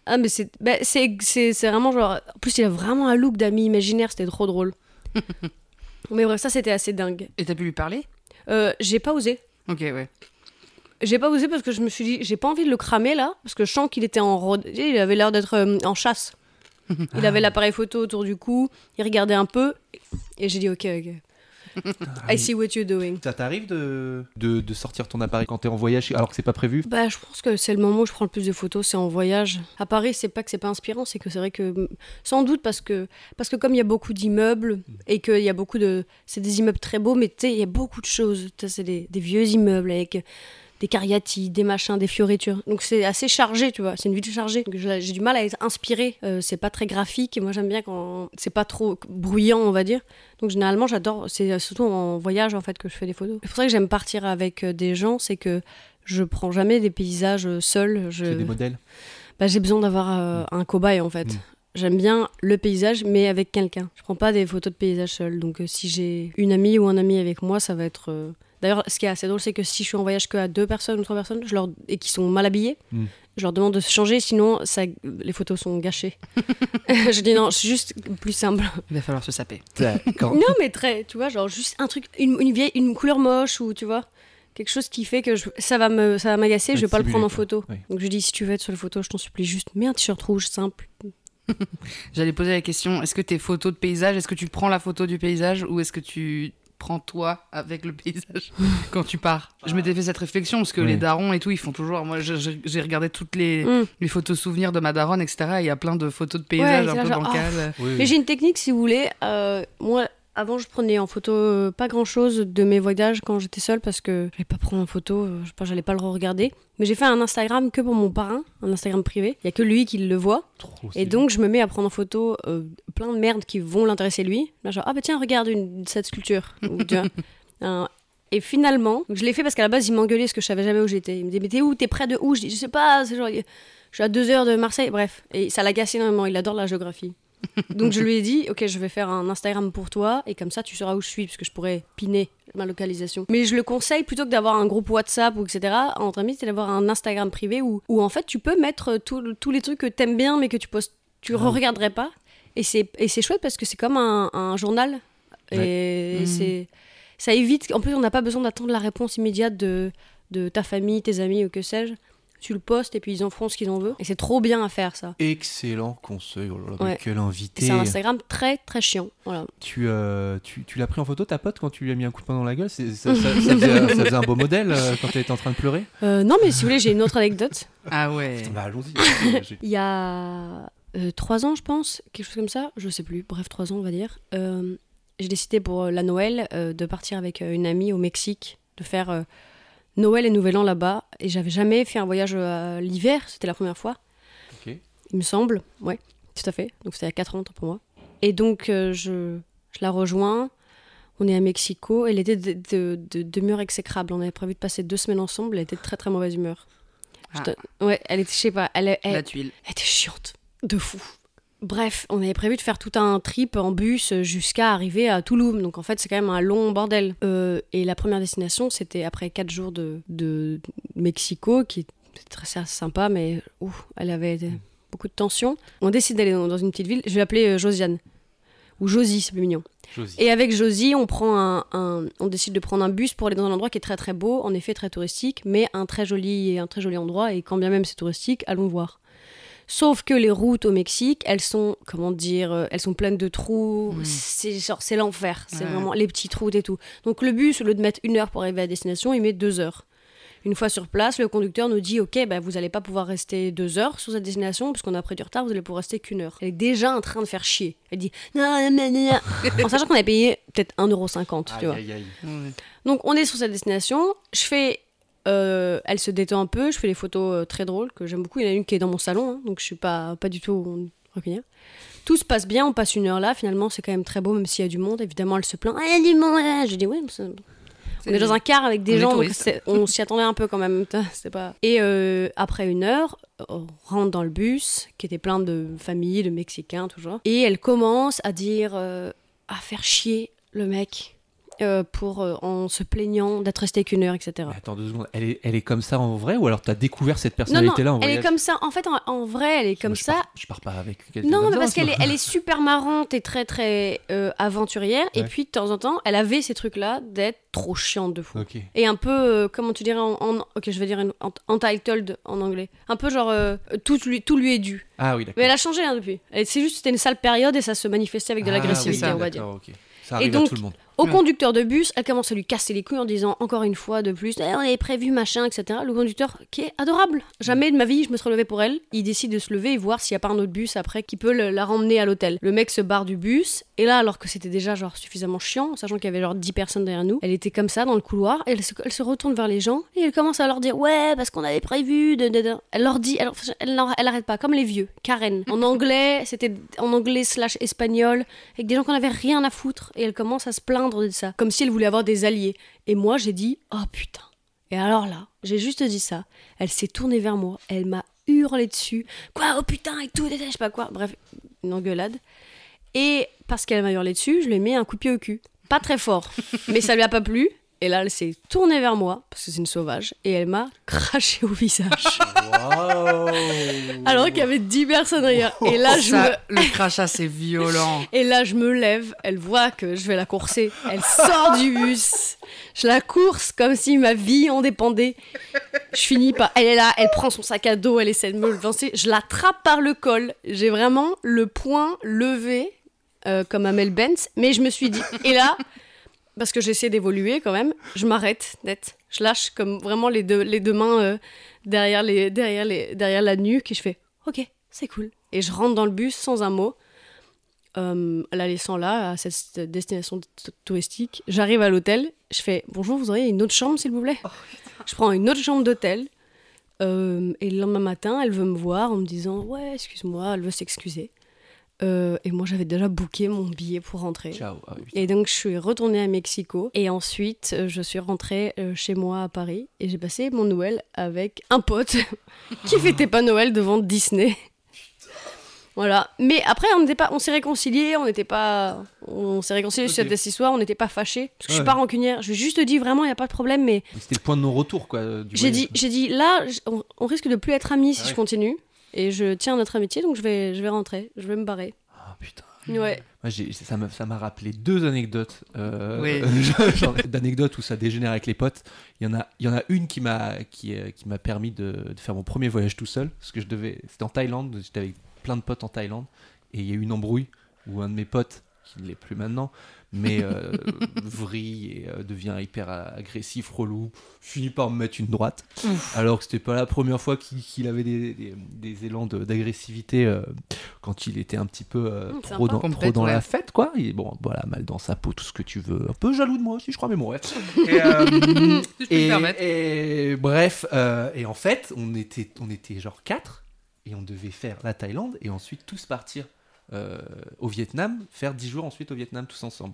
Ah, mais c'est bah, c'est- c'est- c'est vraiment genre. En plus, il a vraiment un look d'ami imaginaire, c'était trop drôle. mais bref, ça, c'était assez dingue. Et t'as pu lui parler? Euh, j'ai pas osé. Ok, ouais. J'ai pas osé parce que je me suis dit, j'ai pas envie de le cramer là, parce que je sens qu'il était en road. Il avait l'air d'être euh, en chasse. Il avait l'appareil photo autour du cou, il regardait un peu, et j'ai dit, ok, ok. I see what you're doing. Ça t'arrive de, de, de sortir ton appareil quand t'es en voyage alors que c'est pas prévu? Bah, je pense que c'est le moment où je prends le plus de photos, c'est en voyage. À Paris, c'est pas que c'est pas inspirant, c'est que c'est vrai que sans doute parce que parce que comme il y a beaucoup d'immeubles et qu'il y a beaucoup de c'est des immeubles très beaux, mais tu sais il y a beaucoup de choses. C'est des, des vieux immeubles avec des cariatides, des machins, des fioritures. Donc c'est assez chargé, tu vois. C'est une ville chargée. J'ai du mal à être inspirée. Euh, c'est pas très graphique et moi j'aime bien quand c'est pas trop bruyant, on va dire. Donc généralement j'adore. C'est surtout en voyage en fait que je fais des photos. C'est pour ça que j'aime partir avec euh, des gens, c'est que je prends jamais des paysages euh, seul. Je... C'est des modèles Bah, j'ai besoin d'avoir euh, un cobaye en fait. Mm. J'aime bien le paysage, mais avec quelqu'un. Je prends pas des photos de paysage seul. Donc, euh, si j'ai une amie ou un ami avec moi, ça va être. D'ailleurs, ce qui est assez drôle, c'est que si je suis en voyage que à deux personnes ou trois personnes, je leur... et qui sont mal habillées, Mm. je leur demande de se changer, sinon ça... les photos sont gâchées. je dis non, c'est juste plus simple. Il va falloir se saper. Non, mais très, tu vois, genre juste un truc, une, une vieille, une couleur moche ou tu vois. quelque chose qui fait que je- ça va me ça va m'agacer, je vais pas le prendre en photo. Oui. Donc je dis si tu veux être sur la photo, je t'en supplie juste mets un t-shirt rouge simple. J'allais poser la question est-ce que tes photos de paysage, est-ce que tu prends la photo du paysage ou est-ce que tu prends toi avec le paysage quand tu pars Je m'étais fait cette réflexion parce que Oui. les darons et tout, ils font toujours. Moi, j'ai regardé toutes les, Mm. les photos souvenirs de ma daronne, etc. et Il y a plein de photos de paysage c'est un peu genre, bancales. Oui, Mais j'ai une technique si vous voulez. Euh, moi avant je prenais en photo euh, pas grand chose de mes voyages quand j'étais seule parce que j'allais pas prendre en photo, euh, je pas, j'allais pas le regarder. Mais j'ai fait un Instagram que pour mon parrain, un Instagram privé. Il y a que lui qui le voit. Trop Et donc, je me mets à prendre en photo euh, plein de merde qui vont l'intéresser lui. Là, genre, ah bah tiens, regarde une, cette sculpture. Ou, tu vois, un- et finalement, je l'ai fait parce qu'à la base, il m'engueulait parce que je savais jamais où j'étais. Il me disait, mais t'es où? T'es près de où? Je dis, je sais pas, c'est genre, je suis à deux heures de Marseille. Bref, et ça l'agace énormément. Il adore la géographie. Donc je lui ai dit, ok, je vais faire un Instagram pour toi et comme ça tu sauras où je suis parce que je pourrais piner ma localisation. Mais je le conseille plutôt que d'avoir un groupe WhatsApp ou etc. Entre amis, c'est d'avoir un Instagram privé où, où en fait tu peux mettre tous les trucs que t'aimes bien mais que tu postes, tu re-regarderais pas. Et c'est et c'est chouette parce que c'est comme un, un journal et c'est ça évite. En plus, on n'a pas besoin d'attendre la réponse immédiate de de ta famille, tes amis ou que sais-je. Tu le postes et puis ils en feront ce qu'ils en veulent. Et c'est trop bien à faire ça. Excellent conseil. Oh là là, mais Ouais. quel invité. c'est un Instagram très très chiant. Voilà. Tu, euh, tu, tu l'as pris en photo, ta pote, quand tu lui as mis un coup de poing dans la gueule? C'est- ça, ça- ça faisait, ça faisait un beau modèle euh, quand elle était en train de pleurer? Euh, non, mais si vous voulez, j'ai une autre anecdote. Ah ouais. Bah allons-y. Il y a euh, trois ans, je pense, quelque chose comme ça, je sais plus, bref, trois ans, on va dire. euh, j'ai décidé pour la Noël euh, de partir avec une amie au Mexique, de faire euh, Noël et Nouvel An là-bas. Et j'avais jamais fait un voyage euh, l'hiver, c'était la première fois, Ok. il me semble. Ouais, tout à fait. Donc c'était il y a quatre ans pour moi. Et donc euh, je, je la rejoins. On est à Mexico. Elle était de, de, de- d'humeur exécrable. On avait prévu de passer deux semaines ensemble. Elle était de très très mauvaise humeur. Je Ah. te- Ouais, elle était, je sais pas, elle, elle, La tuile. elle était chiante, de fou. Bref, on avait prévu de faire tout un trip en bus jusqu'à arriver à Toulouse. Donc en fait, c'est quand même un long bordel. Euh, et la première destination, c'était après 4 jours de, de Mexico, qui était très sympa, mais ouf, elle avait des- beaucoup de tension. On décide d'aller dans, dans une petite ville. Je vais l'appeler euh, Josiane. Ou Josie, c'est plus mignon. Josie. Et avec Josie, on, prend un, un- on décide de prendre un bus pour aller dans un endroit qui est très très beau, en effet très touristique, mais un très joli, un très joli endroit. Et quand bien même c'est touristique, allons voir. Sauf que les routes au Mexique, elles sont, comment dire, euh, elles sont pleines de trous. Mm. C'est l'enfer. C'est Ouais. vraiment les petites routes et tout. Donc le bus, au lieu de mettre une heure pour arriver à destination, il met deux heures. Une fois sur place, le conducteur nous dit Ok, bah, vous n'allez pas pouvoir rester deux heures sur cette destination, puisqu'on a pris du retard, vous allez pouvoir rester qu'une heure. Elle est déjà en train de faire chier. Elle dit Non, non, non, non, non. En sachant qu'on avait payé peut-être 1,50€, tu vois. aïe, aïe. Donc on est sur cette destination. Je fais. Euh, elle se détend un peu. Je fais des photos euh, très drôles que j'aime beaucoup. Il y en a une qui est dans mon salon, hein, donc je suis pas, pas du tout recueillir. Tout se passe bien. On passe une heure là. Finalement, c'est quand même très beau, même s'il y a du monde. Évidemment, elle se plaint. Ah, il y a du monde. là. Je dis oui. mais c'est- On est dans un car avec des gens, donc on s'y attendait un peu quand même. C'est pas. Et euh, après une heure, on rentre dans le bus qui était plein de familles, de Mexicains toujours, et elle commence à dire, euh, à faire chier le mec euh, pour euh, en se plaignant d'être resté qu'une heure, etc. Mais attends deux secondes, elle est, elle est comme ça en vrai ou alors t'as découvert cette personnalité-là en elle est comme ça. En fait, en, en vrai, elle est comme Moi, je ça. pars- je pars pas avec quelqu'un Non, mais parce qu'elle est, elle est super marrante et très très euh, aventurière. Et puis de temps en temps, elle avait ces trucs-là d'être trop chiante de fou. Et un peu, euh, comment tu dirais en, en- Ok, je vais dire une, entitled en anglais. Un peu genre, tout, lui, tout lui est dû. Ah oui, d'accord. Mais elle a changé hein, depuis. C'est juste, c'était une sale période et ça se manifestait avec de Ah, l'agressivité, oui, on va dire. d'accord, ok. Ça Et arrive donc, à tout le monde. Au Ouais. conducteur de bus, elle commence à lui casser les couilles en disant encore une fois de plus, Eh, on avait prévu machin, etc. Le conducteur, qui est adorable. Jamais de ma vie, je me serais levé pour elle. Il décide de se lever et voir s'il n'y a pas un autre bus après qui peut le- la ramener à l'hôtel. Le mec se barre du bus, et là, alors que c'était déjà genre suffisamment chiant, sachant qu'il y avait genre 10 personnes derrière nous, elle était comme ça dans le couloir, et elle se, elle se retourne vers les gens, et elle commence à leur dire, ouais, parce qu'on avait prévu, de, de, de. Elle leur dit, elle, leur- elle arrête pas, comme les vieux, Karen. En anglais, c'était en anglais slash espagnol, avec des gens qu'on avait rien à foutre, et elle commence à se plaindre de ça, comme si elle voulait avoir des alliés. Et moi, j'ai dit, oh putain. Et alors là, j'ai juste dit ça. Elle s'est tournée vers moi, elle m'a hurlé dessus. Quoi, oh putain, et tout, je sais pas quoi. Bref, une engueulade. Et parce qu'elle m'a hurlé dessus, je lui ai mis un coup de pied au cul. Pas très fort, mais ça lui a pas plu. Et là, elle s'est tournée vers moi, parce que c'est une sauvage, et elle m'a craché au visage. Waouh alors qu'il y avait 10 personnes derrière. Et là, je Ça, me... le crachat, c'est violent. Et là, je me lève, elle voit que je vais la courser. Elle sort du bus. Je la course comme si ma vie en dépendait. Je finis par. Elle est là, elle prend son sac à dos, elle essaie de me le lancer. Je l'attrape par le col. J'ai vraiment le poing levé, euh, comme Amel Benz. Mais je me suis dit. Et là, parce que j'essaie d'évoluer quand même, je m'arrête net. Je lâche comme vraiment les deux, les deux mains euh, derrière, les, derrière, les, derrière la nuque et je fais Ok, c'est cool. Et je rentre dans le bus sans un mot euh, la laissant là, à cette destination touristique. J'arrive à l'hôtel, je fais bonjour, vous auriez une autre chambre s'il vous plaît? Je prends une autre chambre d'hôtel. euh, et le lendemain matin, elle veut me voir en me disant ouais, excuse-moi, elle veut s'excuser. Euh, et moi, j'avais déjà booké mon billet pour rentrer. Ciao. Ah oui. Et donc, je suis retournée à Mexico. Et ensuite, euh, je suis rentrée euh, chez moi à Paris. Et j'ai passé mon Noël avec un pote qui fêtait pas Noël devant Disney. Voilà. Mais après, on n'était pas, on s'est réconciliés, on n'était pas, on s'est réconciliés Ok. sur cette histoire, on n'était pas fâchés. Parce que je suis Ouais. pas rancunière. Je lui ai juste dit vraiment, il y a pas de problème, mais C'était le point de non-retour, quoi. j'ai dit, j'ai dit là, on, risque de plus être amis si Ah ouais. je continue. Et je tiens à notre amitié, donc je vais, je vais rentrer, je vais me barrer. Ah putain. Ouais. Moi, ça m'a ça m'a rappelé deux anecdotes euh, Oui. genre d'anecdotes où ça dégénère avec les potes. Il y en a, il y en a une qui m'a qui, euh, qui m'a permis de, de faire mon premier voyage tout seul parce que je devais c'était en Thaïlande, j'étais avec plein de potes en Thaïlande et il y a eu une embrouille où un de mes potes qui ne l'est plus maintenant mais euh, vrille et euh, devient hyper agressif, relou, finit par me mettre une droite. Alors que c'était pas la première fois qu'il avait des, des- des élans de- d'agressivité euh, quand il était un petit peu euh, Mmh, trop, sympa. dans, Pompette, trop dans la fête, quoi. Il est bon, voilà, mal dans sa peau, tout ce que tu veux. Un peu jaloux de moi aussi, je crois, mais bon, ouais. Et, euh, Si je peux me et- permettre. et bref, euh, et en fait, on était, on était genre quatre et on devait faire la Thaïlande et ensuite tous partir euh, au Vietnam, faire 10 jours ensuite au Vietnam tous ensemble.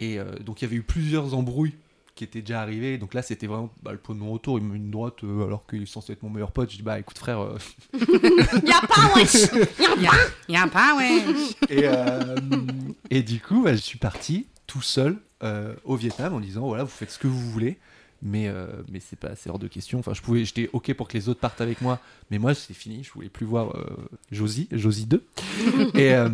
Et euh, donc il y avait eu plusieurs embrouilles qui étaient déjà arrivées. Donc là, c'était vraiment bah, le point de non-retour. Il me met une droite euh, alors qu'il est censé être mon meilleur pote. Je dis bah écoute frère. euh, Y a pas, wesh Y'a y a pas, ouais. et, et du coup, bah, je suis parti tout seul au Vietnam en disant voilà, vous faites ce que vous voulez. Mais, euh, mais c'est pas c'est hors de question. Enfin, je pouvais, j'étais ok pour que les autres partent avec moi, mais moi c'est fini. Je voulais plus voir euh, Josie, Josie 2. et, euh,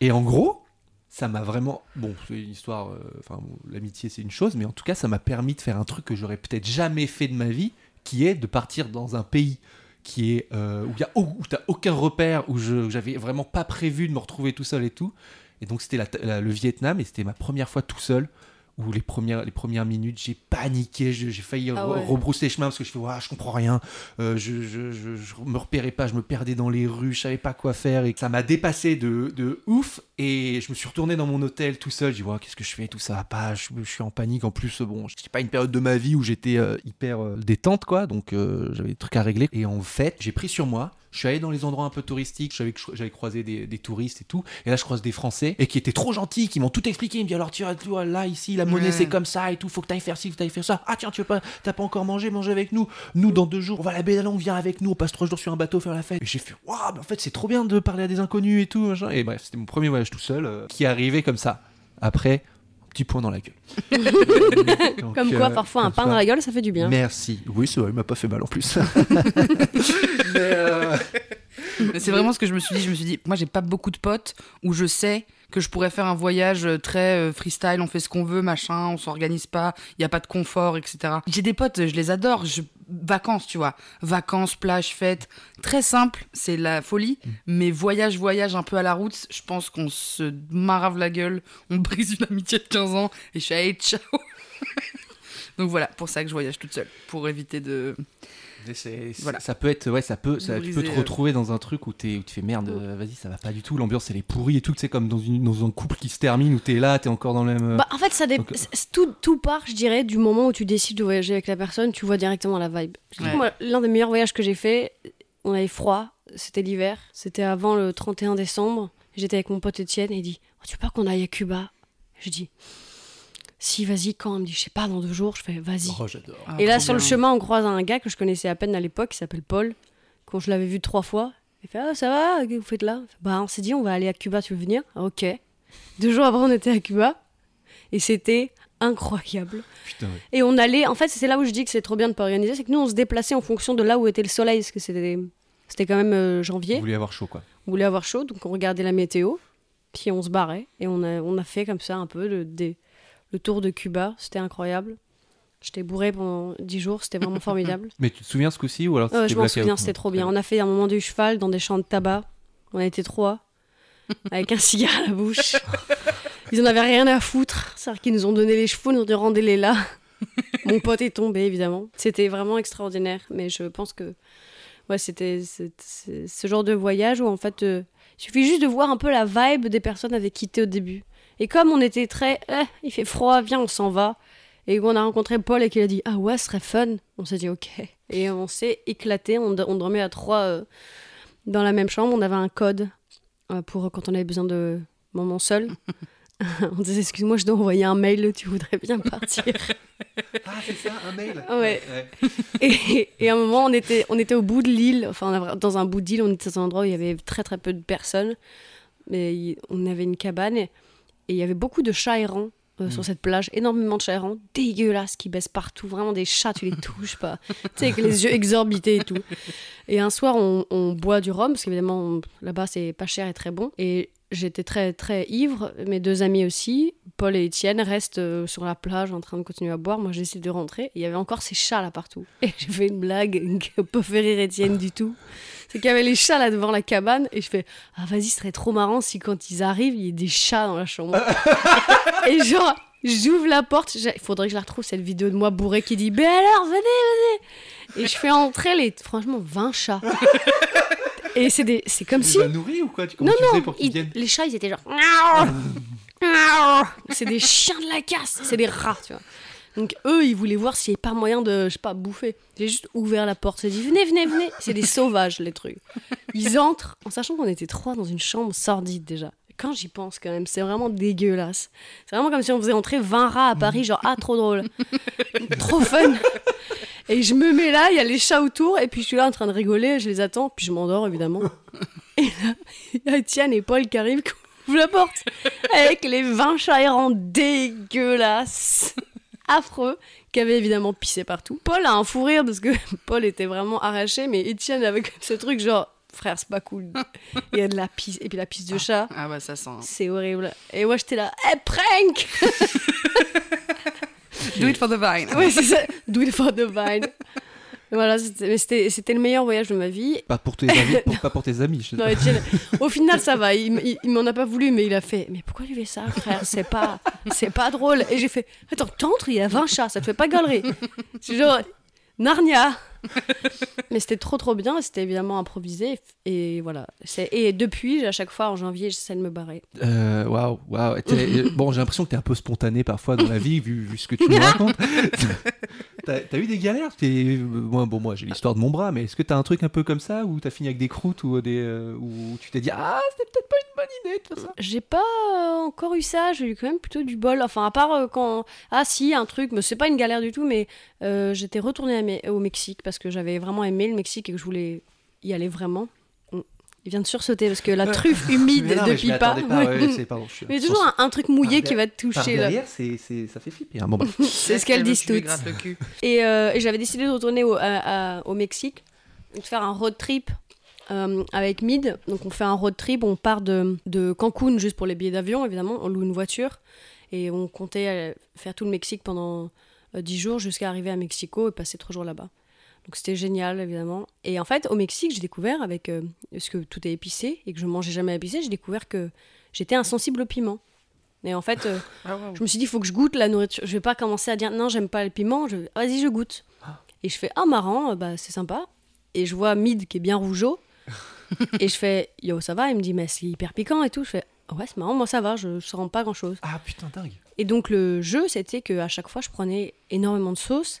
et en gros, ça m'a vraiment. Bon, c'est une histoire. Enfin, bon, l'amitié c'est une chose, mais en tout cas, ça m'a permis de faire un truc que j'aurais peut-être jamais fait de ma vie, qui est de partir dans un pays qui est où il y a où t'as aucun repère, où je j'avais vraiment pas prévu de me retrouver tout seul et tout. Et donc c'était le Vietnam et c'était ma première fois tout seul. Où les premières, les premières minutes, j'ai paniqué, je- j'ai failli Ah re- ouais. rebrousser chemin parce que je fais, Ouah, je comprends rien, Euh, je, je, je, je me repérais pas, je me perdais dans les rues, je savais pas quoi faire et ça m'a dépassé de, de ouf. Et je me suis retourné dans mon hôtel tout seul, j'ai dit, Ouah, qu'est-ce que je fais, tout ça va pas, je, je suis en panique. En plus, bon, c'était pas une période de ma vie où j'étais euh, hyper euh, détente, quoi, donc j'avais des trucs à régler. Et en fait, j'ai pris sur moi, je suis allé dans les endroits un peu touristiques, j'allais croiser des, des touristes et tout. Et là, je croise des Français et qui étaient trop gentils, qui m'ont tout expliqué. Ils me disent alors, tu vois, là, ici, la monnaie, Ouais. c'est comme ça et tout. Faut que t'ailles faire ci, faut que t'ailles faire ça. Ah, tiens, tu veux pas, t'as pas encore mangé, mange avec nous. Nous, dans deux jours, on va à la baie d'Along, viens avec nous. On passe trois jours sur un bateau faire la fête. Et j'ai fait, waouh, mais en fait, c'est trop bien de parler à des inconnus et tout. machin. Et bref, c'était mon premier voyage tout seul euh, qui arrivé comme ça. Après, petit point dans la gueule. Donc, Comme quoi, euh, parfois, un pain ça. dans la gueule, ça fait du bien. Merci. Oui, c'est vrai, il m'a pas fait mal en plus. Mais, euh, Mais C'est vraiment ce que je me suis dit. Je me suis dit, moi, j'ai pas beaucoup de potes où je sais que je pourrais faire un voyage euh, très freestyle, on fait ce qu'on veut, machin, on s'organise pas, il y a pas de confort, etc. J'ai des potes, je les adore. Je... Vacances, tu vois. Vacances, plage, fête. Très simple, c'est la folie. Mais voyage, voyage un peu à la route, je pense qu'on se marave la gueule, on brise une amitié de 15 ans et je suis allée, ciao. Donc voilà, pour ça que je voyage toute seule, pour éviter de. Mais c'est- c'est- Voilà. Ça peut être, ouais, ça peut, ça, tu peux te euh. retrouver dans un truc où, t'es- où tu fais merde, euh, vas-y, ça va pas du tout, l'ambiance elle est pourrie et tout, c'est comme dans, une, dans un couple qui se termine où t'es là, t'es encore dans le même. euh, Bah, en fait, ça dé- tout, tout part, je dirais, du moment où tu décides de voyager avec la personne, tu vois directement la vibe. Ouais. moi, L'un des meilleurs voyages que j'ai fait, on avait froid, c'était l'hiver, c'était avant le 31 décembre. J'étais avec mon pote Étienne et il dit oh, Tu veux pas qu'on aille à Cuba? Je dis Si, vas-y, quand Il me dit Je sais pas, dans deux jours. Je fais Vas-y. Oh, j'adore. Ah, et là, sur le chemin, on croise un gars que je connaissais à peine à l'époque, qui s'appelle Paul. Quand je l'avais vu trois fois, il fait Ah, ça va Qu'est-ce que vous faites là? Bah, on s'est dit, on va aller à Cuba, tu veux venir? Ah, Ok. Deux jours après, on était à Cuba. Et c'était incroyable. Putain, ouais. Et on allait, en fait, c'est là où je dis que c'est trop bien de pas organiser, c'est que nous, on se déplaçait en fonction de là où était le soleil, parce que c'était C'était quand même euh, janvier. voulez avoir chaud, quoi. On voulait avoir chaud, donc on regardait la météo. Puis on se barrait. Et on a, on a fait comme ça un peu le, des- le tour de Cuba. C'était incroyable. J'étais bourrée pendant 10 jours. C'était vraiment formidable. Mais tu te souviens ce coup-ci ou alors c'était je m'en souviens, c'était trop bien. On a fait un moment du cheval dans des champs de tabac. On était trois, avec un cigare à la bouche. Ils en avaient rien à foutre. C'est-à-dire qu'ils nous ont donné les chevaux, nous ont dit rendez-les là. Mon pote est tombé, évidemment. C'était vraiment extraordinaire. Mais je pense que ouais, c'était ce genre de voyage où en fait, euh, il suffit juste de voir un peu la vibe des personnes avec qui t'es au début. Et comme on était très, Eh, il fait froid, viens, on s'en va. Et on a rencontré Paul et qu'il a dit Ah ouais, ce serait fun. On s'est dit Ok. Et on s'est éclaté. On, on dormait à trois euh, dans la même chambre. On avait un code euh, pour quand on avait besoin de moment seul. on disait Excuse-moi, je dois envoyer un mail. Tu voudrais bien partir. Ah, c'est ça, un mail Ouais. et, et à un moment, on était, on était au bout de l'île. Enfin, on avait- dans un bout d'île, on était dans un endroit où il y avait très très peu de personnes. Mais on avait une cabane et et il y avait beaucoup de chats errants. euh, sur cette plage, énormément de chats errants, dégueulasses, qui baissent partout, vraiment des chats, tu les touches pas, tu sais, avec les yeux exorbités et tout. Et un soir, on, on boit du rhum, parce qu'évidemment, là-bas, c'est pas cher et très bon. Et j'étais très, très ivre. Mes deux amis aussi, Paul et Étienne, restent euh, sur la plage en train de continuer à boire. Moi, je décide de rentrer. Il y avait encore ces chats là partout. Et j'ai fait une blague qui pas fait rire Étienne du tout. C'est qu'il y avait les chats là devant la cabane. Et je fais Ah, vas-y, ce serait trop marrant si quand ils arrivent, il y ait des chats dans la chambre. et genre. J'ouvre la porte, il faudrait que je la retrouve cette vidéo de moi bourré qui dit Ben alors, venez, venez Et je fais entrer les, franchement, 20 chats. Et c'est des, c'est comme Tu si. les as nourris ou quoi? Tu, Non, tu non, pour ils- viennent? les chats, ils étaient genre. C'est des chiens de la casse, c'est des rats, tu vois. Donc eux, ils voulaient voir s'il n'y avait pas moyen de, je sais pas, bouffer. J'ai juste ouvert la porte, j'ai dit venez, venez, venez. C'est des sauvages, les trucs. Ils entrent, en sachant qu'on était trois dans une chambre sordide déjà. Quand j'y pense quand même, c'est vraiment dégueulasse. C'est vraiment comme si on faisait entrer 20 rats à Paris, genre ah trop drôle, trop fun. Et je me mets là, il y a les chats autour, et puis je suis là en train de rigoler, je les attends, puis je m'endors évidemment. Et là, il y a Étienne et Paul qui arrivent, qui ouvrent la porte, avec les 20 chats errants dégueulasses, affreux, qui avaient évidemment pissé partout. Paul a un fou rire parce que Paul était vraiment arraché, mais Étienne avec ce truc genre, frère, c'est pas cool. Il y a de la pisse, et puis la pisse de chat. Ah bah ça sent. C'est horrible. Et moi j'étais là, hey, prank Do it for the vine. Ouais, c'est ça. Do it for the vine. Voilà, c'était le meilleur voyage de ma vie. Pas pour tes amis, pour- pas pour tes amis. je- Non, Étienne, au final, ça va. Il, m- il- il m'en a pas voulu, mais il a fait. Mais pourquoi tu fais ça, frère? C'est pas, c'est pas drôle. Et j'ai fait. Attends, t'entres, il y a 20 chats, ça te fait pas galerie. C'est genre Narnia. mais c'était trop trop bien. C'était évidemment improvisé. Et voilà. Et depuis, à chaque fois en janvier, j'essaie de me barrer. Euh, Waouh, waouh. Euh, Bon, j'ai l'impression que t'es un peu spontané parfois dans la vie, vu, vu ce que tu nous racontes. T'as eu des galères? Euh, Moi, bon, moi, j'ai l'histoire de mon bras, mais est-ce que t'as un truc un peu comme ça où t'as fini avec des croûtes ou des, euh, où tu t'es dit ah c'était peut-être pas une bonne idée de faire ça? J'ai pas euh, encore eu ça, j'ai eu quand même plutôt du bol. Enfin, à part euh, quand. Ah, si, un truc, mais c'est pas une galère du tout, mais j'étais retournée à Me- au Mexique parce que j'avais vraiment aimé le Mexique et que je voulais y aller vraiment. Il vient de sursauter parce que la truffe humide Mais non, mais je depuis m'y pas. ouais, c'est- pardon, je suis- Mais toujours un, un truc mouillé qui va te Par toucher là. derrière, c'est, c'est- ça fait flipper. hein. Bon, bah. C'est ce qu'elles disent toutes. Et, euh, et j'avais décidé de retourner au, à- à- au Mexique, de faire un road trip euh, avec Mid. Donc on fait un road trip, on part de, de Cancun juste pour les billets d'avion, évidemment, on loue une voiture. Et on comptait euh, faire tout le Mexique pendant euh, 10 jours jusqu'à arriver à Mexico et passer 3 jours là-bas. Donc c'était génial, évidemment. Et en fait, au Mexique, j'ai découvert, avec euh, parce que tout est épicé et que je mangeais jamais épicé, j'ai découvert que j'étais insensible au piment. Et en fait, euh, Ah, je me suis dit, il faut que je goûte la nourriture. Je vais pas commencer à dire, non, j'aime pas le piment. Je... Vas-y, je goûte. Et je fais, ah, marrant, euh, bah, c'est sympa. Et je vois Mid qui est bien rougeau. et je fais, yo, ça va? Il me dit, mais c'est hyper piquant et tout. Je fais, ouais, c'est marrant, moi ça va, je, je sens pas grand chose. Ah putain, dingue. Et donc, le jeu, c'était qu'à chaque fois, je prenais énormément de sauce.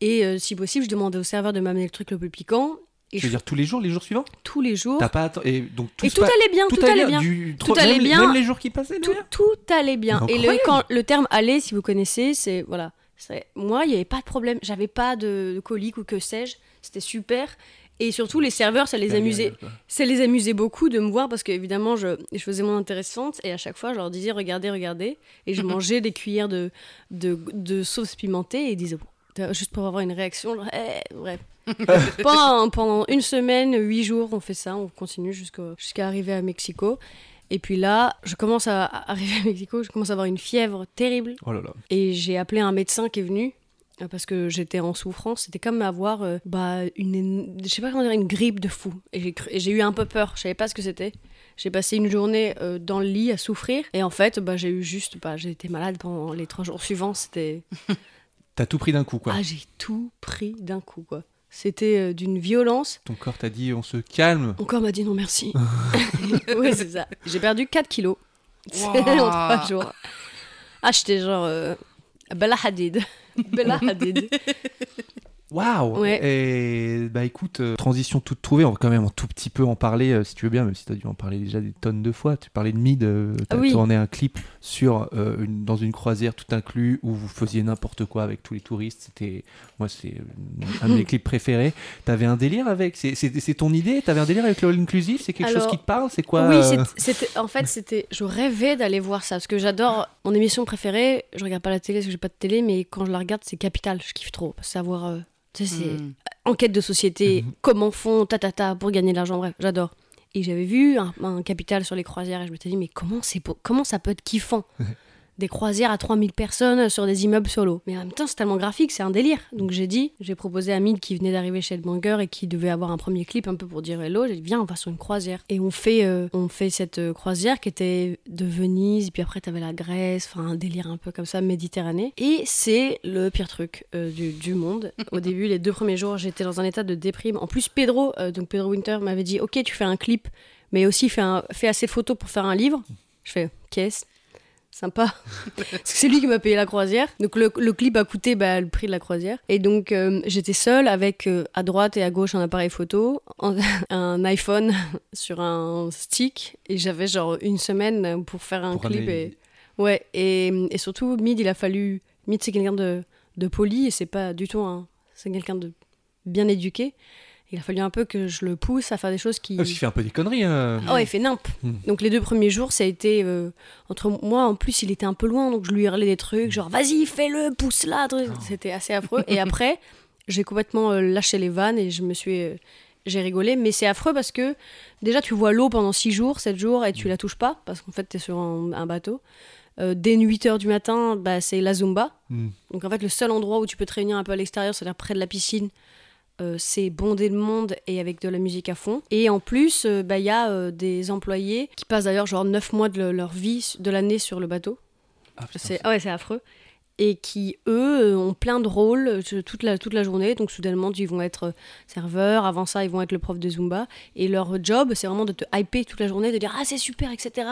Et euh, si possible, je demandais au serveur de m'amener le truc le plus piquant. Et Je veux dire tous les jours, les jours suivants tous les jours. T'as pas atten- et donc tout Et tout allait bien, tout, allait bien. du- Tout allait même bien. Même les jours qui passaient. tout, tout allait bien. Et le, Incroyable. quand, le terme aller, si vous connaissez, c'est voilà. c'est- Moi, il n'y avait pas de problème. J'avais pas de, de colique ou que sais-je. C'était super. Et surtout, les serveurs, ça les amusait. Ça les amusait beaucoup de me voir parce qu'évidemment, je, je faisais mon intéressante et à chaque fois, je leur disais regardez, regardez. Et je mangeais des cuillères de, de, de sauce pimentée et ils disaient Juste pour avoir une réaction. genre, eh, bref. pendant, pendant une semaine, huit jours, on fait ça. On continue jusqu'à arriver à Mexico. Et puis là, je commence à arriver à Mexico, je commence à avoir une fièvre terrible. Oh là là. Et j'ai appelé un médecin qui est venu euh, parce que j'étais en souffrance. C'était comme avoir, euh, bah, une, je sais pas comment dire, une grippe de fou. Et j'ai cru- et j'ai eu un peu peur. Je savais pas ce que c'était. J'ai passé une journée euh, dans le lit à souffrir. Et en fait, bah, j'ai eu juste, bah, j'ai été malade pendant les trois jours suivants. C'était, T'as tout pris d'un coup, quoi. ah, j'ai tout pris d'un coup, quoi. C'était euh, d'une violence. Ton corps t'a dit on se calme. Mon corps m'a dit non merci. oui, c'est ça. J'ai perdu 4 kilos Wow. en 3 jours. Ah, j'étais genre euh, Bella Hadid. Bella Hadid. Waouh Ouais. Et bah écoute, euh, transition toute trouvée, on va quand même un tout petit peu en parler euh, si tu veux bien, même si tu as dû en parler déjà des tonnes de fois. Tu parlais de Mid, euh, t'as Ah oui. tourné un clip sur, euh, une- dans une croisière tout inclus où vous faisiez n'importe quoi avec tous les touristes. C'était, moi, c'est un de mes clips préférés. T'avais un délire avec, c'est- ton idée? T'avais un délire avec le Inclusive? C'est quelque chose qui te parle? C'est quoi oui, c'était en fait c'était je rêvais d'aller voir ça parce que j'adore mon émission préférée. Je regarde pas la télé parce que j'ai pas de télé, mais quand je la regarde, c'est Capital. Je kiffe trop savoir. C'est Mm. enquête de société, comment font ta ta ta pour gagner de l'argent. Bref, j'adore. Et j'avais vu un, un Capital sur les croisières et je m'étais dit mais comment c'est comment ça peut être kiffant? Des croisières à 3000 personnes sur des immeubles sur l'eau. Mais en même temps, c'est tellement graphique, c'est un délire. Donc j'ai dit, j'ai proposé à Mid qui venait d'arriver chez Headbanger et qui devait avoir un premier clip un peu pour dire hello. J'ai dit, viens, on va sur une croisière. Et on fait, euh, on fait cette euh, croisière qui était de Venise, puis après t'avais la Grèce, enfin un délire un peu comme ça, Méditerranée. Et c'est le pire truc euh, du, du monde. Au début, les deux premiers jours, j'étais dans un état de déprime. En plus, Pedro, euh, donc Pedro Winter m'avait dit, ok, tu fais un clip, mais aussi fais, un, fais assez de photos pour faire un livre. Je fais, qu'est-ce Sympa. Parce que c'est lui qui m'a payé la croisière. Donc le, le clip a coûté bah, le prix de la croisière. Et donc euh, j'étais seule avec euh, à droite et à gauche un appareil photo, en- un iPhone sur un stick. Et j'avais genre une semaine pour faire un Pour clip. Et... Ouais, et, et surtout, Mid, il a fallu. Mid, c'est quelqu'un de, de poli et c'est pas du tout un. C'est quelqu'un de bien éduqué. Il a fallu un peu que je le pousse à faire des choses qui. Ah, parce qu'il fait un peu des conneries. hein. Oh, il fait nimp. Hmm. Donc les deux premiers jours, ça a été euh, entre moi. En plus, il était un peu loin, donc je lui hurlais des trucs, genre vas-y, fais-le, pousse-la. truc. C'était assez affreux. Et après, j'ai complètement euh, lâché les vannes et je me suis, euh, j'ai rigolé. Mais c'est affreux parce que déjà, tu vois l'eau pendant 6 jours, 7 jours et tu la touches pas parce qu'en fait, t'es sur un, un bateau. Euh, dès 8 heures du matin, bah, c'est la Zumba. Hmm. Donc en fait, le seul endroit où tu peux te réunir un peu à l'extérieur, c'est-à-dire près de la piscine, euh, c'est bondé de monde et avec de la musique à fond. Et en plus, euh, bah, il y a euh, des employés qui passent d'ailleurs genre 9 mois de le- leur vie de l'année sur le bateau. Ah, putain, C'est ah ouais, c'est affreux. Et qui, eux, ont plein de rôles euh, toute la, toute la journée. Donc, soudainement, ils vont être euh, serveurs. Avant ça, ils vont être le prof de Zumba. Et leur job, c'est vraiment de te hyper toute la journée, de dire Ah, c'est super, etc.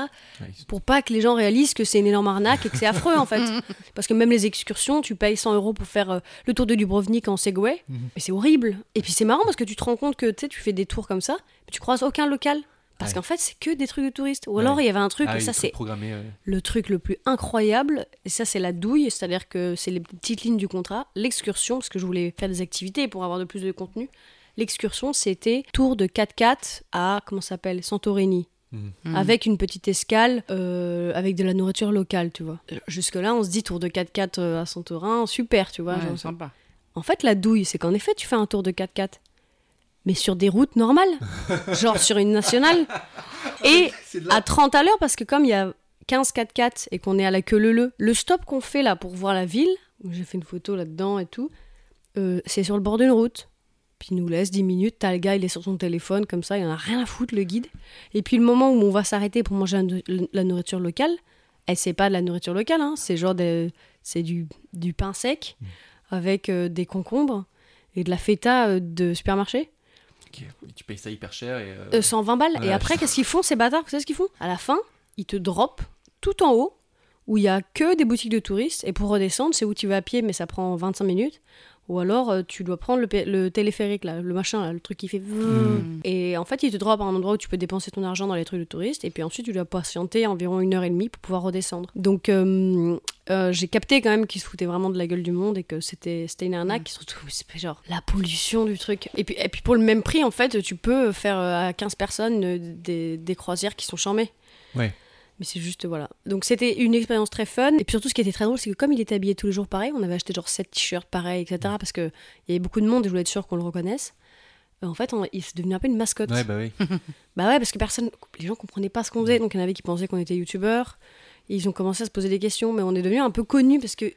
Pour pas que les gens réalisent que c'est une énorme arnaque et que c'est affreux, en fait. Parce que même les excursions, tu payes 100 euros pour faire euh, le tour de Dubrovnik en Segway. Mhm. Mais c'est horrible. Et puis, c'est marrant parce que tu te rends compte que tu sais, tu fais des tours comme ça, mais tu croises aucun local. Parce Ouais. qu'en fait, c'est que des trucs de touristes. Ou Ouais. alors, il y avait un truc, Ah, et ça, c'est ouais. le truc le plus incroyable, et ça c'est la douille, c'est-à-dire que c'est les petites lignes du contrat, l'excursion, parce que je voulais faire des activités pour avoir de plus de contenu. L'excursion, c'était tour de 4x4 à, comment ça s'appelle, Santorini. Mhm. Mm. Avec une petite escale, euh, avec de la nourriture locale, tu vois. Jusque-là, on se dit tour de 4x4 euh, à Santorin, super, tu vois. Genre, sympa. en fait, la douille, c'est qu'en effet, tu fais un tour de 4x4. Mais sur des routes normales. genre sur une nationale. Et à 30 à l'heure, parce que comme il y a 15 4x4 et qu'on est à la queue leu le stop qu'on fait là pour voir la ville, j'ai fait une photo là-dedans et tout, euh, c'est sur le bord d'une route. Puis il nous laisse 10 minutes, t'as le gars, il est sur son téléphone, comme ça, il en a rien à foutre, le guide. Et puis le moment où on va s'arrêter pour manger la, nourriture locale, elle, c'est pas de la nourriture locale, hein, c'est genre des- c'est du, du pain sec avec euh, des concombres et de la feta euh, de supermarché. Et Tu payes ça hyper cher et. euh, Euh, 120 balles. Ouais. Et après, qu'est-ce qu'ils font, ces bâtards? Vous savez ce qu'ils font? À la fin, ils te drop tout en haut, où il y a que des boutiques de touristes. Et pour redescendre, c'est où tu vas à pied, mais ça prend 25 minutes. Ou alors, euh, tu dois prendre le, le téléphérique, là, le machin, là, le truc qui fait... Mm. Et en fait, ils te drop à un endroit où tu peux dépenser ton argent dans les trucs de touristes. Et puis ensuite, tu dois patienter environ une heure et demie pour pouvoir redescendre. Donc, euh, euh, j'ai capté quand même qu'ils se foutaient vraiment de la gueule du monde et que c'était c'était une arnaque. Surtout, c'est genre la pollution du truc. Et puis, et puis, pour le même prix, en fait, tu peux faire à 15 personnes des, des croisières qui sont charmées. Ouais. Mais c'est juste, voilà. Donc c'était une expérience très fun. Et puis surtout, ce qui était très drôle, c'est que comme il était habillé tous les jours pareil, on avait acheté genre 7 t-shirts pareils, etc. Parce qu'il y avait beaucoup de monde et je voulais être sûr qu'on le reconnaisse. Euh, En fait, on- il est devenu un peu une mascotte. Ouais, bah oui. Bah ouais, parce que personne, les gens comprenaient pas ce qu'on faisait, donc il y en avait qui pensaient qu'on était youtubeurs. Ils ont commencé à se poser des questions, mais on est devenu un peu connus parce que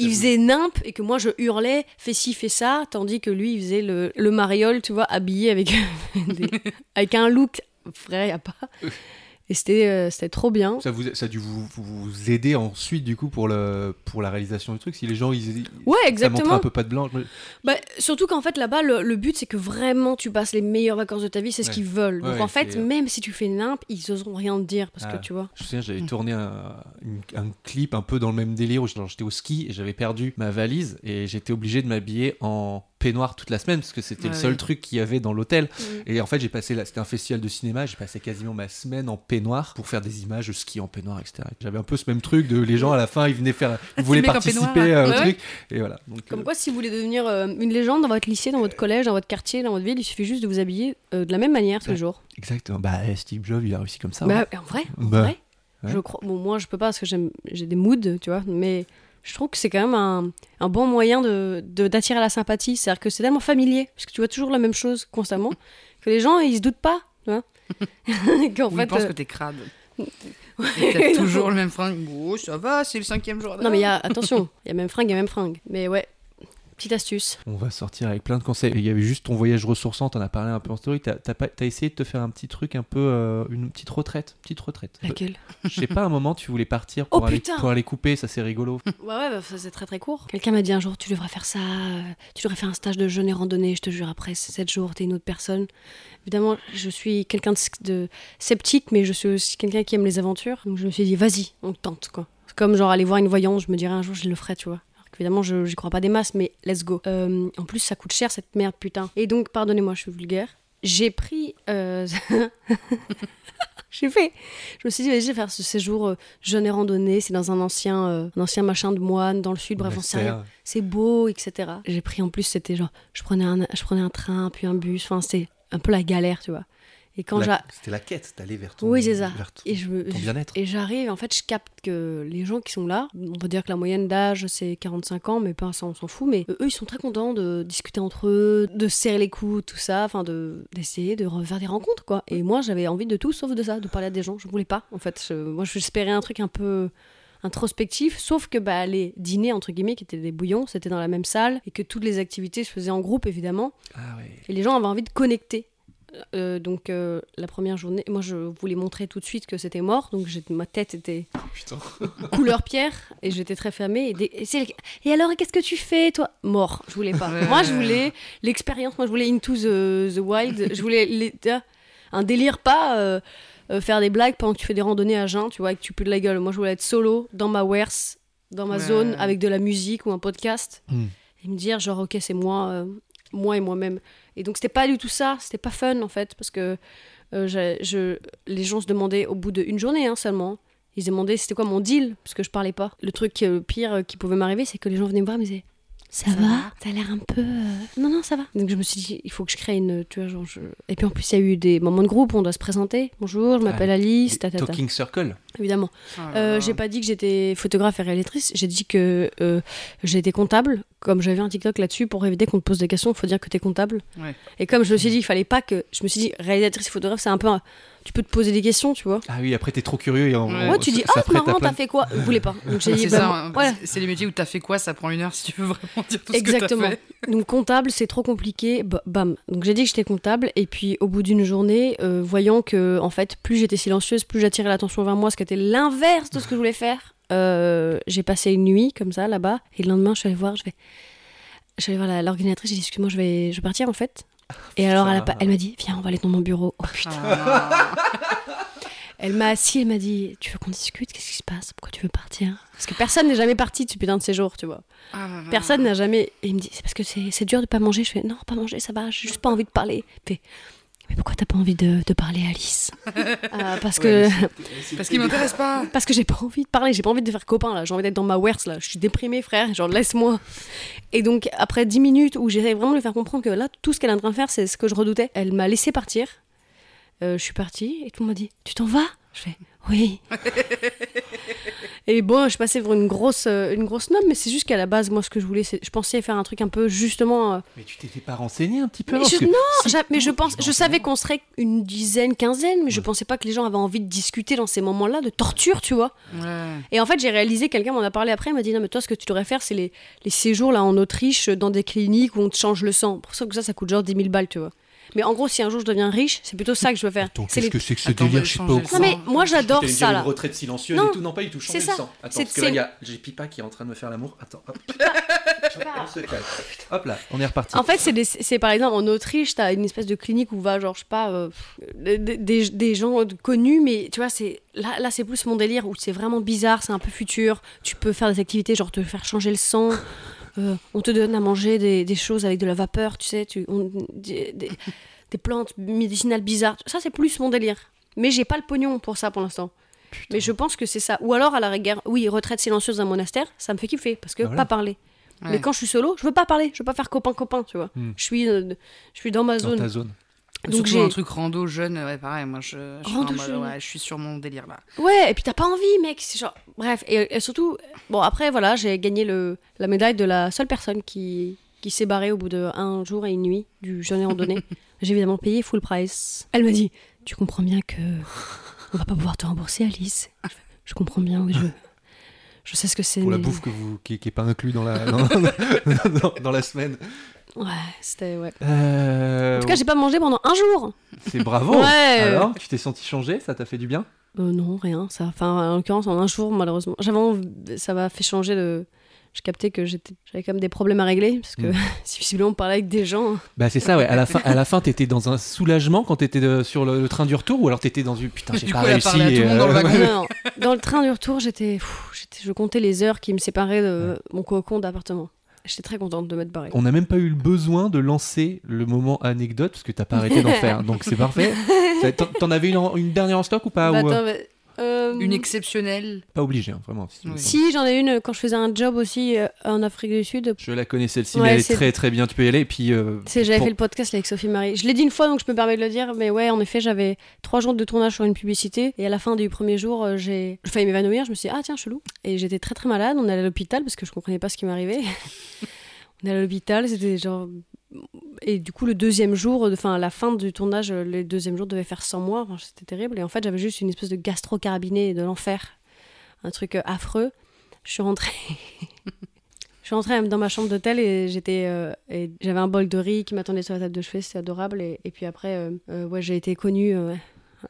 il faisait nimp et que moi je hurlais, fais ci, fais ça, tandis que lui il faisait le, le mariole, tu vois, habillé avec, des- avec un look, frère, y a pas. Et c'était euh, c'était trop bien. Ça, vous, ça a dû vous, vous- aider ensuite, du coup, pour, le, pour la réalisation du truc. Si les gens, ils, Ouais, ça exactement. montrait un peu pas de blanc. Bah, surtout qu'en fait là-bas, le, le but c'est que vraiment tu passes les meilleures vacances de ta vie, c'est ce qu'ils veulent. Donc Ouais, en fait, c'est- même si tu fais nimp, ils oseront rien te dire parce Ah. que tu vois. Je me souviens, j'avais Mm. tourné un, une- un clip un peu dans le même délire où j'étais au ski et j'avais perdu ma valise et j'étais obligé de m'habiller en peignoir toute la semaine parce que c'était Ah le seul oui. truc qu'il y avait dans l'hôtel. Mm. Et en fait, j'ai passé, c'était un festival de cinéma, j'ai passé quasiment ma semaine en peignoir pour faire des images, je ski en peignoir, etc. J'avais un peu ce même truc de les gens à la fin, ils venaient faire, ils voulaient participer peignoir, au ouais, truc. Et voilà. Donc, Comme euh, quoi, si vous voulez devenir euh, une légende dans votre lycée, dans votre collège, dans votre quartier, dans votre ville, il suffit juste de vous habiller euh, de la même manière tous les jours. Exactement. Bah, Steve Jobs, il a réussi comme ça. Bah, hein. en vrai, en Bah, vrai, je crois. Bon, moi, je peux pas parce que j'ai des moods, tu vois. Mais je trouve que c'est quand même un, un bon moyen de, de- d'attirer la sympathie. C'est-à-dire que c'est tellement familier, parce que tu vois toujours la même chose constamment, que les gens, ils se doutent pas, tu vois. Qu'en fait, ils pensent euh, que t'es crade. T'as toujours le même fringue. Bon, ça va, c'est le cinquième jour. non mais il y a attention, il y a même fringue, il y a même fringue. Mais ouais, petite astuce. On va sortir avec plein de conseils. Il y avait juste ton voyage ressourçant, t'en as parlé un peu en story. T'as, t'as essayé de te faire un petit truc, un peu euh, une petite retraite, petite retraite. Laquelle Je sais pas, un moment tu voulais partir pour, Oh, aller, putain pour aller couper, ça c'est rigolo. Ouais, ouais, bah, ça c'est très très court. Quelqu'un m'a dit un jour, tu devrais faire ça, euh, tu devrais faire un stage de jeûne et randonnée, je te jure, après 7 jours, t'es une autre personne. Évidemment, je suis quelqu'un de, de sceptique, mais je suis aussi quelqu'un qui aime les aventures. Donc je me suis dit, vas-y, on tente, quoi. C'est comme genre aller voir une voyante, je me dirais un jour, je le ferai, tu vois. Alors qu'évidemment, je j'y crois pas des masses, mais let's go. Euh, en plus, ça coûte cher cette merde, putain. Et donc, pardonnez-moi, je suis vulgaire. J'ai pris. euh, J'ai fait. Je me suis dit, vas-y, je vais faire ce séjour euh, jeûne et randonnée. C'est dans un ancien, euh, un ancien machin de moine dans le sud. Bref, on sait rien c'est beau, etc. J'ai pris en plus, c'était genre, je prenais, un, je prenais un train, puis un bus, enfin, c'était un peu la galère, tu vois. Et quand C'était la quête d'aller vers ton, Oui, c'est ça. vers ton- Et je ton bien-être. Et j'arrive, en fait, je capte que les gens qui sont là, on va dire que la moyenne d'âge c'est 45 ans, mais pas ça, on s'en fout, mais eux, ils sont très contents de discuter entre eux, de se serrer les coudes, tout ça, enfin, de, d'essayer de refaire des rencontres, quoi. Et moi, j'avais envie de tout sauf de ça, de parler à des gens. Je voulais pas, en fait. Je- moi, j'espérais un truc un peu introspectif, sauf que bah, les dîners, entre guillemets, qui étaient des bouillons, c'était dans la même salle, et que toutes les activités se faisaient en groupe, évidemment. Ah ouais. Et les gens avaient envie de connecter. Euh, donc euh, la première journée, moi je voulais montrer tout de suite que c'était mort, donc ma tête était Putain. couleur pierre et j'étais très fermée. Et, des- et alors qu'est-ce que tu fais toi? Mort, je voulais pas. Ouais. Moi je voulais l'expérience, moi je voulais Into the, the Wild, je voulais les- un délire pas euh, euh, faire des blagues pendant que tu fais des randonnées à jeun, tu vois, et que tu pues de la gueule. Moi je voulais être solo dans ma wares, dans ma Ouais. zone avec de la musique ou un podcast Hmm. et me dire genre ok c'est moi euh, moi et moi-même et donc c'était pas du tout ça c'était pas fun en fait parce que euh, je, les gens se demandaient au bout d'une journée hein, seulement ils se demandaient c'était quoi mon deal parce que je parlais pas le truc euh, pire euh, qui pouvait m'arriver c'est que les gens venaient me voir et me disaient ça, va? T'as l'air un peu. Non, non, ça va. Donc je me suis dit, il faut que je crée une. Tu vois, genre, je- Et puis en plus, il y a eu des moments de groupe, on doit se présenter. Bonjour, je m'appelle Alice, ta, ta, ta. Talking Circle. Évidemment. Oh Euh, j'ai pas dit que j'étais photographe et réalisatrice, j'ai dit que euh, j'étais comptable. Comme j'avais un TikTok là-dessus, pour éviter qu'on te pose des questions, il faut dire que t'es comptable. Ouais. Et comme je me suis dit, il fallait pas que. Je me suis dit, réalisatrice et photographe, c'est un peu. un- Tu peux te poser des questions, tu vois. Ah oui, après t'es trop curieux et Ouais. tu dis, ah, à marrant, t'as fait quoi? Vous voulez pas. Donc j'ai dit, C'est bah, ça, voilà. c'est les métiers où t'as fait quoi, ça prend une heure si tu veux vraiment dire tout ce Exactement. que t'as fait. Donc comptable, c'est trop compliqué. Ba- Bam. Donc j'ai dit que j'étais comptable et puis au bout d'une journée, euh, voyant que en fait, plus j'étais silencieuse, plus j'attirais l'attention vers moi, ce qui était l'inverse de ce que je voulais faire. Euh, j'ai passé une nuit comme ça là-bas et le lendemain, je suis allée voir, je vais, je suis allée voir l'organisatrice. J'ai dit excuse-moi, je vais, je vais partir en fait. Et alors elle, a elle m'a dit viens, on va aller dans mon bureau. Oh putain. Ah, Elle m'a assis, elle m'a dit tu veux qu'on discute? Qu'est-ce qui se passe? Pourquoi tu veux partir? Parce que personne n'est jamais parti de ce putain de séjour, tu vois. ah. Personne n'a jamais. Et il me dit, c'est parce que c'est c'est dur de pas manger. Je fais, non, pas manger, ça va, j'ai juste pas envie de parler. Fait, mais pourquoi t'as pas envie de, de parler à Alice Ah, Parce que, Parce qu'il m'intéresse pas. parce que j'ai pas envie de parler, j'ai pas envie de faire copain là, j'ai envie d'être dans ma wares là, je suis déprimée frère, genre laisse-moi. Et donc après 10 minutes où j'essaie vraiment de lui faire comprendre que là, tout ce qu'elle est en train de faire, c'est ce que je redoutais, elle m'a laissé partir. Euh, je suis partie et tout le monde m'a dit, tu t'en vas? Je fais oui. Et bon, je passais pour une grosse, euh, une grosse nomme, mais c'est juste qu'à la base, moi, ce que je voulais, c'est, je pensais faire un truc un peu justement. euh, Mais tu t'étais pas renseigné un petit peu mais je- que non, j'a- mais je pense, je savais qu'on serait une dizaine, quinzaine, mais je pensais pas que les gens avaient envie de discuter dans ces moments-là de torture, tu vois. Ouais. Et en fait, j'ai réalisé, quelqu'un m'en a parlé après, il m'a dit non, mais toi, ce que tu devrais faire, c'est les, les séjours là en Autriche dans des cliniques où on te change le sang. Pour ça que ça, ça coûte genre 10 000 balles, tu vois. Mais en gros, si un jour je deviens riche, c'est plutôt ça que je veux faire. Attends, C'est qu'est-ce les- que c'est que ce Attends, délire Je sais pas au courant. Non, mais moi, j'adore ça là. Une retraite silencieuse Non, et tout, non pas du tout. Changer c'est le ça. sang. Attends, C'est- parce que là, c'est- il y a- j'ai Pipa qui est en train de me faire l'amour. Attends, hop. On se calme. Hop là, on est reparti. En fait, c'est des- c'est par exemple en Autriche, t'as une espèce de clinique où va, genre, je sais pas, euh, des, des- des gens connus, mais tu vois, c'est là, là c'est plus mon délire où c'est vraiment bizarre, c'est un peu futur. Tu peux faire des activités, genre te faire changer le sang. Euh, on te donne à manger des, des choses avec de la vapeur, tu sais, tu, on- des, des- des plantes médicinales bizarres. Ça, c'est plus mon délire. Mais j'ai pas le pognon pour ça pour l'instant. Mais je pense que c'est ça. Ou alors, à la rigueur, oui, retraite silencieuse d'un monastère, ça me fait kiffer, parce que Bah voilà. pas parler. Ouais. Mais quand je suis solo, je veux pas parler, je veux pas faire copain-copain, tu vois. Hmm. Je, suis, euh, je suis dans ma Dans zone. ta zone. Donc j'ai- un truc rando jeune, ouais, pareil, moi je, je, suis en Rando mode, jeune. ouais, je suis sur mon délire là. Ouais, et puis t'as pas envie, mec. C'est genre. Bref, et, et surtout, bon, après, voilà, j'ai gagné le, la médaille de la seule personne qui, qui s'est barrée au bout de un jour et une nuit du jeûne et randonnée. j'ai évidemment payé full price. Elle m'a dit Tu comprends bien que. On va pas pouvoir te rembourser, Alice. Je, comprends bien, oui, je. Je sais ce que c'est. Pour la bouffe que vous, qui, qui est pas inclus dans la, dans, dans- dans la semaine. Ouais, c'était. Ouais. Euh, En tout cas, j'ai pas mangé pendant un jour. c'est bravo. Ouais. Alors, tu t'es senti changer Ça t'a fait du bien? Euh, non, rien. Ça, enfin, en l'occurrence, en un jour, malheureusement. J'avais envie- ça m'a fait changer de. Je captais que j'étais, j'avais quand même des problèmes à régler parce que Mm. si visiblement on parlait avec des gens. Bah c'est ça, ouais. À la fin, à la fin, t'étais dans un soulagement quand t'étais sur le, le train du retour, ou alors t'étais dans une putain, j'ai Du pas coup, réussi. le et, monde dans le euh. Non, non. Dans le train du retour, j'étais, pff, j'étais, je comptais les heures qui me séparaient de mon cocon d'appartement. J'étais très contente de m'être barrée. On n'a même pas eu le besoin de lancer le moment anecdote parce que t'as pas arrêté d'en faire, donc c'est parfait. T'en avais une, en- une dernière en stock ou pas Bah, ou, euh, attends, mais, euh, Une exceptionnelle. Pas obligé, hein, vraiment. si Oui. j'en ai une quand je faisais un job aussi euh, en Afrique du Sud. Je la connais celle-ci, Ouais, mais elle est très très bien. Tu peux y aller. Et puis, euh, C'est, j'avais pour- fait le podcast avec Sophie Marie. Je l'ai dit une fois, donc je me permets de le dire. Mais ouais, en effet, j'avais trois jours de tournage sur une publicité. Et à la fin du premier jour, euh, j'ai failli m'évanouir. Je me suis dit, ah tiens, chelou. Et j'étais très très malade. On est allé à l'hôpital parce que je comprenais pas ce qui m'arrivait. on est allé à l'hôpital. C'était genre. Et du coup, le deuxième jour, enfin, à la fin du tournage, euh, le deuxième jour devait faire 100 mois. Enfin, c'était terrible. Et en fait, j'avais juste une espèce de gastro-carabiné de l'enfer. Un truc euh, affreux. Je suis rentrée. Je suis rentrée dans ma chambre d'hôtel et j'étais euh, et j'avais un bol de riz qui m'attendait sur la table de chevet, c'était adorable. Et, puis après, euh, euh, ouais, j'ai été connue euh,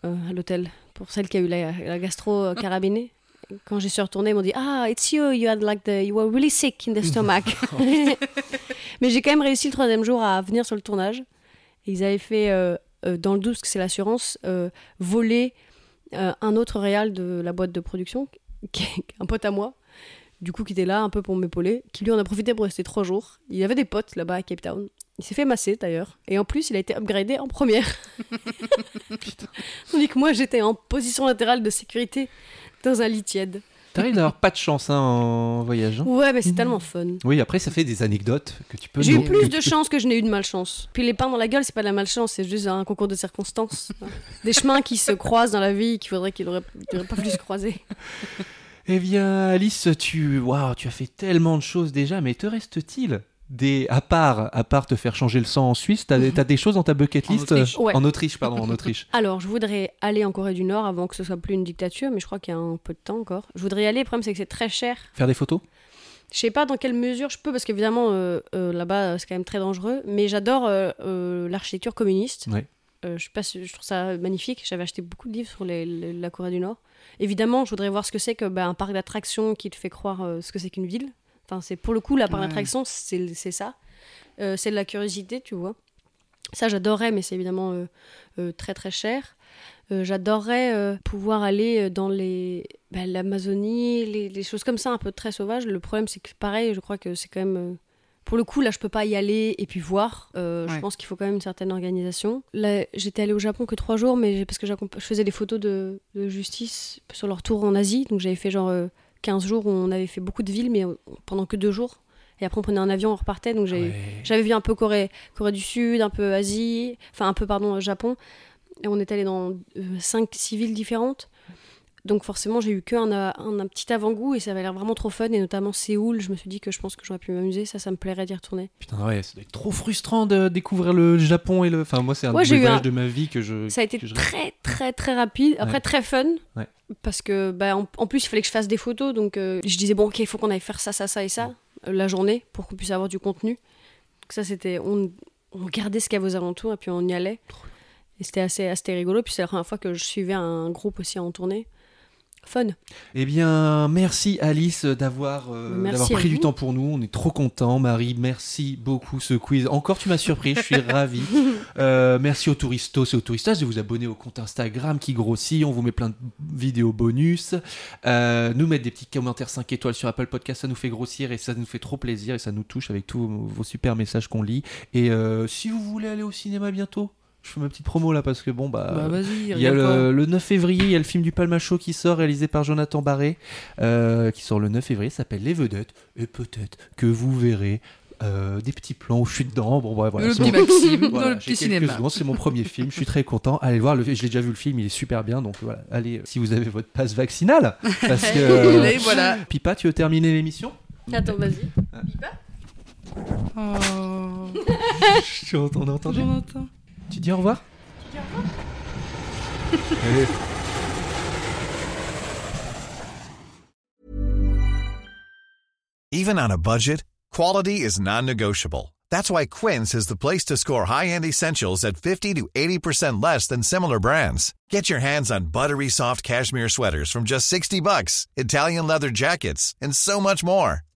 euh, à l'hôtel pour celle qui a eu la, la gastro euh, carabinée. Quand j'y suis retournée, ils m'ont dit Ah, it's you, you had like the, you were really sick in the stomach. Mais j'ai quand même réussi le troisième jour à venir sur le tournage. Et ils avaient fait euh, euh, dans le 12, parce que c'est l'assurance, euh, voler euh, un autre réal de la boîte de production, qui est un pote à moi du coup qui était là un peu pour m'épauler, qui lui en a profité pour rester trois jours. Il avait des potes là-bas à Cape Town. Il s'est fait masser d'ailleurs. Et en plus, il a été upgradé en première. Tandis que moi, j'étais en position latérale de sécurité dans un lit tiède. T'arrives d'avoir pas de chance hein, en voyage. hein. Ouais, mais c'est tellement fun. Oui, après ça fait des anecdotes que tu peux. J'ai eu plus de chance que je n'ai eu de malchance. Puis les pains dans la gueule, c'est pas de la malchance, c'est juste un concours de circonstances. Des chemins qui se croisent dans la vie qu'il faudrait qu'ils n'auraient pas plus se croiser. Eh bien, Alice, tu, waouh, tu as fait tellement de choses déjà, mais te reste-t-il des, à part, à part te faire changer le sang en Suisse, t'as, des- t'as des choses dans ta bucket En list Autriche. euh, Ouais. En Autriche, pardon, en Autriche. Alors, je voudrais aller en Corée du Nord avant que ce soit plus une dictature, mais je crois qu'il y a un peu de temps encore. Je voudrais y aller, le problème c'est que c'est très cher. Faire des photos? Je sais pas dans quelle mesure je peux, parce qu'évidemment, euh, euh, là-bas, c'est quand même très dangereux. Mais j'adore euh, l'architecture communiste. Ouais. Je, sais pas si- je trouve ça magnifique. J'avais acheté beaucoup de livres sur les- les- la Corée du Nord. Évidemment, je voudrais voir ce que c'est que bah, un parc d'attractions qui te fait croire ce que c'est qu'une ville. Enfin, c'est pour le coup, la parc Ouais. c'est ça. Euh, c'est de la curiosité, tu vois. Ça, j'adorerais, mais c'est évidemment euh, euh, très très cher. J'adorerais pouvoir aller dans les bah, l'Amazonie, les, les choses comme ça, un peu très sauvages. Le problème, c'est que pareil, je crois que c'est quand même. pour le coup, là, je peux pas y aller et puis voir. Euh, Je pense qu'il faut quand même une certaine organisation. Là, j'étais allée au Japon que trois jours, mais parce que je faisais des photos de, de justice sur leur tour en Asie. Donc j'avais fait genre euh, 15 jours où on avait fait beaucoup de villes, mais euh, pendant que deux jours. Et après, on prenait un avion, on repartait. Donc Ouais. j'avais vu un peu Corée, Corée du Sud, un peu Asie, enfin un peu, pardon, Japon. Et on est allé dans 5-6 villes différentes. Donc forcément, j'ai eu qu'un un, un petit avant-goût et ça avait l'air vraiment trop fun. Et notamment Séoul, je me suis dit que je pense que j'aurais pu m'amuser. Ça, ça me plairait d'y retourner. Putain, ouais, ça doit être trop frustrant de découvrir le Japon et le. Enfin, moi, c'est un Ouais, des voyages un- de ma vie que je. Ça a été je- très, très, très rapide. Après, Ouais. très fun. Ouais. Parce que, bah, en, en plus, il fallait que je fasse des photos. Donc, euh, je disais, bon, ok, il faut qu'on aille faire ça, ça, ça et ça, euh, la journée, pour qu'on puisse avoir du contenu. Donc, ça, c'était. On, on regardait ce qu'il y avait aux alentours et puis on y allait. Et c'était assez, assez rigolo. Puis, c'est la première fois que je suivais un groupe aussi en tournée. Fun. Eh bien, merci Alice d'avoir euh, pris du temps pour nous. On est trop contents. Marie, merci beaucoup ce quiz. Encore, tu m'as surpris. Je suis ravi. Euh, merci aux touristos et aux touristas de vous abonner au compte Instagram qui grossit. On vous met plein de vidéos bonus. Euh, nous mettre des petits commentaires 5 étoiles sur Apple Podcast, ça nous fait grossir et ça nous fait trop plaisir et ça nous touche avec tous vos super messages qu'on lit. Et si vous voulez aller au cinéma bientôt, je fais ma petite promo là parce que bon bah. Bah vas-y, Il y a le, le 9 février, il y a le film du Palmacho qui sort, réalisé par Jonathan Barré, euh, qui sort le 9 février, ça s'appelle Les Vedettes, et peut-être que vous verrez euh, des petits plans où je suis dedans. Bon, ouais, voilà, le c'est petit mon- Maxime voilà, le petit cinéma. secondes, C'est mon premier film, je suis très content. Allez le voir, le, je l'ai déjà vu le film, il est super bien, donc voilà, allez, euh, si vous avez votre passe vaccinale. Parce que, euh, Et voilà. Pipa, tu veux terminer l'émission? Attends, vas-y. Oh, Je- On a entendu Jonathan. Tu dis au revoir. Even on a budget, quality is non-negotiable. That's why Quince is the place to score high-end essentials at 50 to 80% less than similar brands. Get your hands on buttery soft cashmere sweaters from just 60 bucks, Italian leather jackets, and so much more.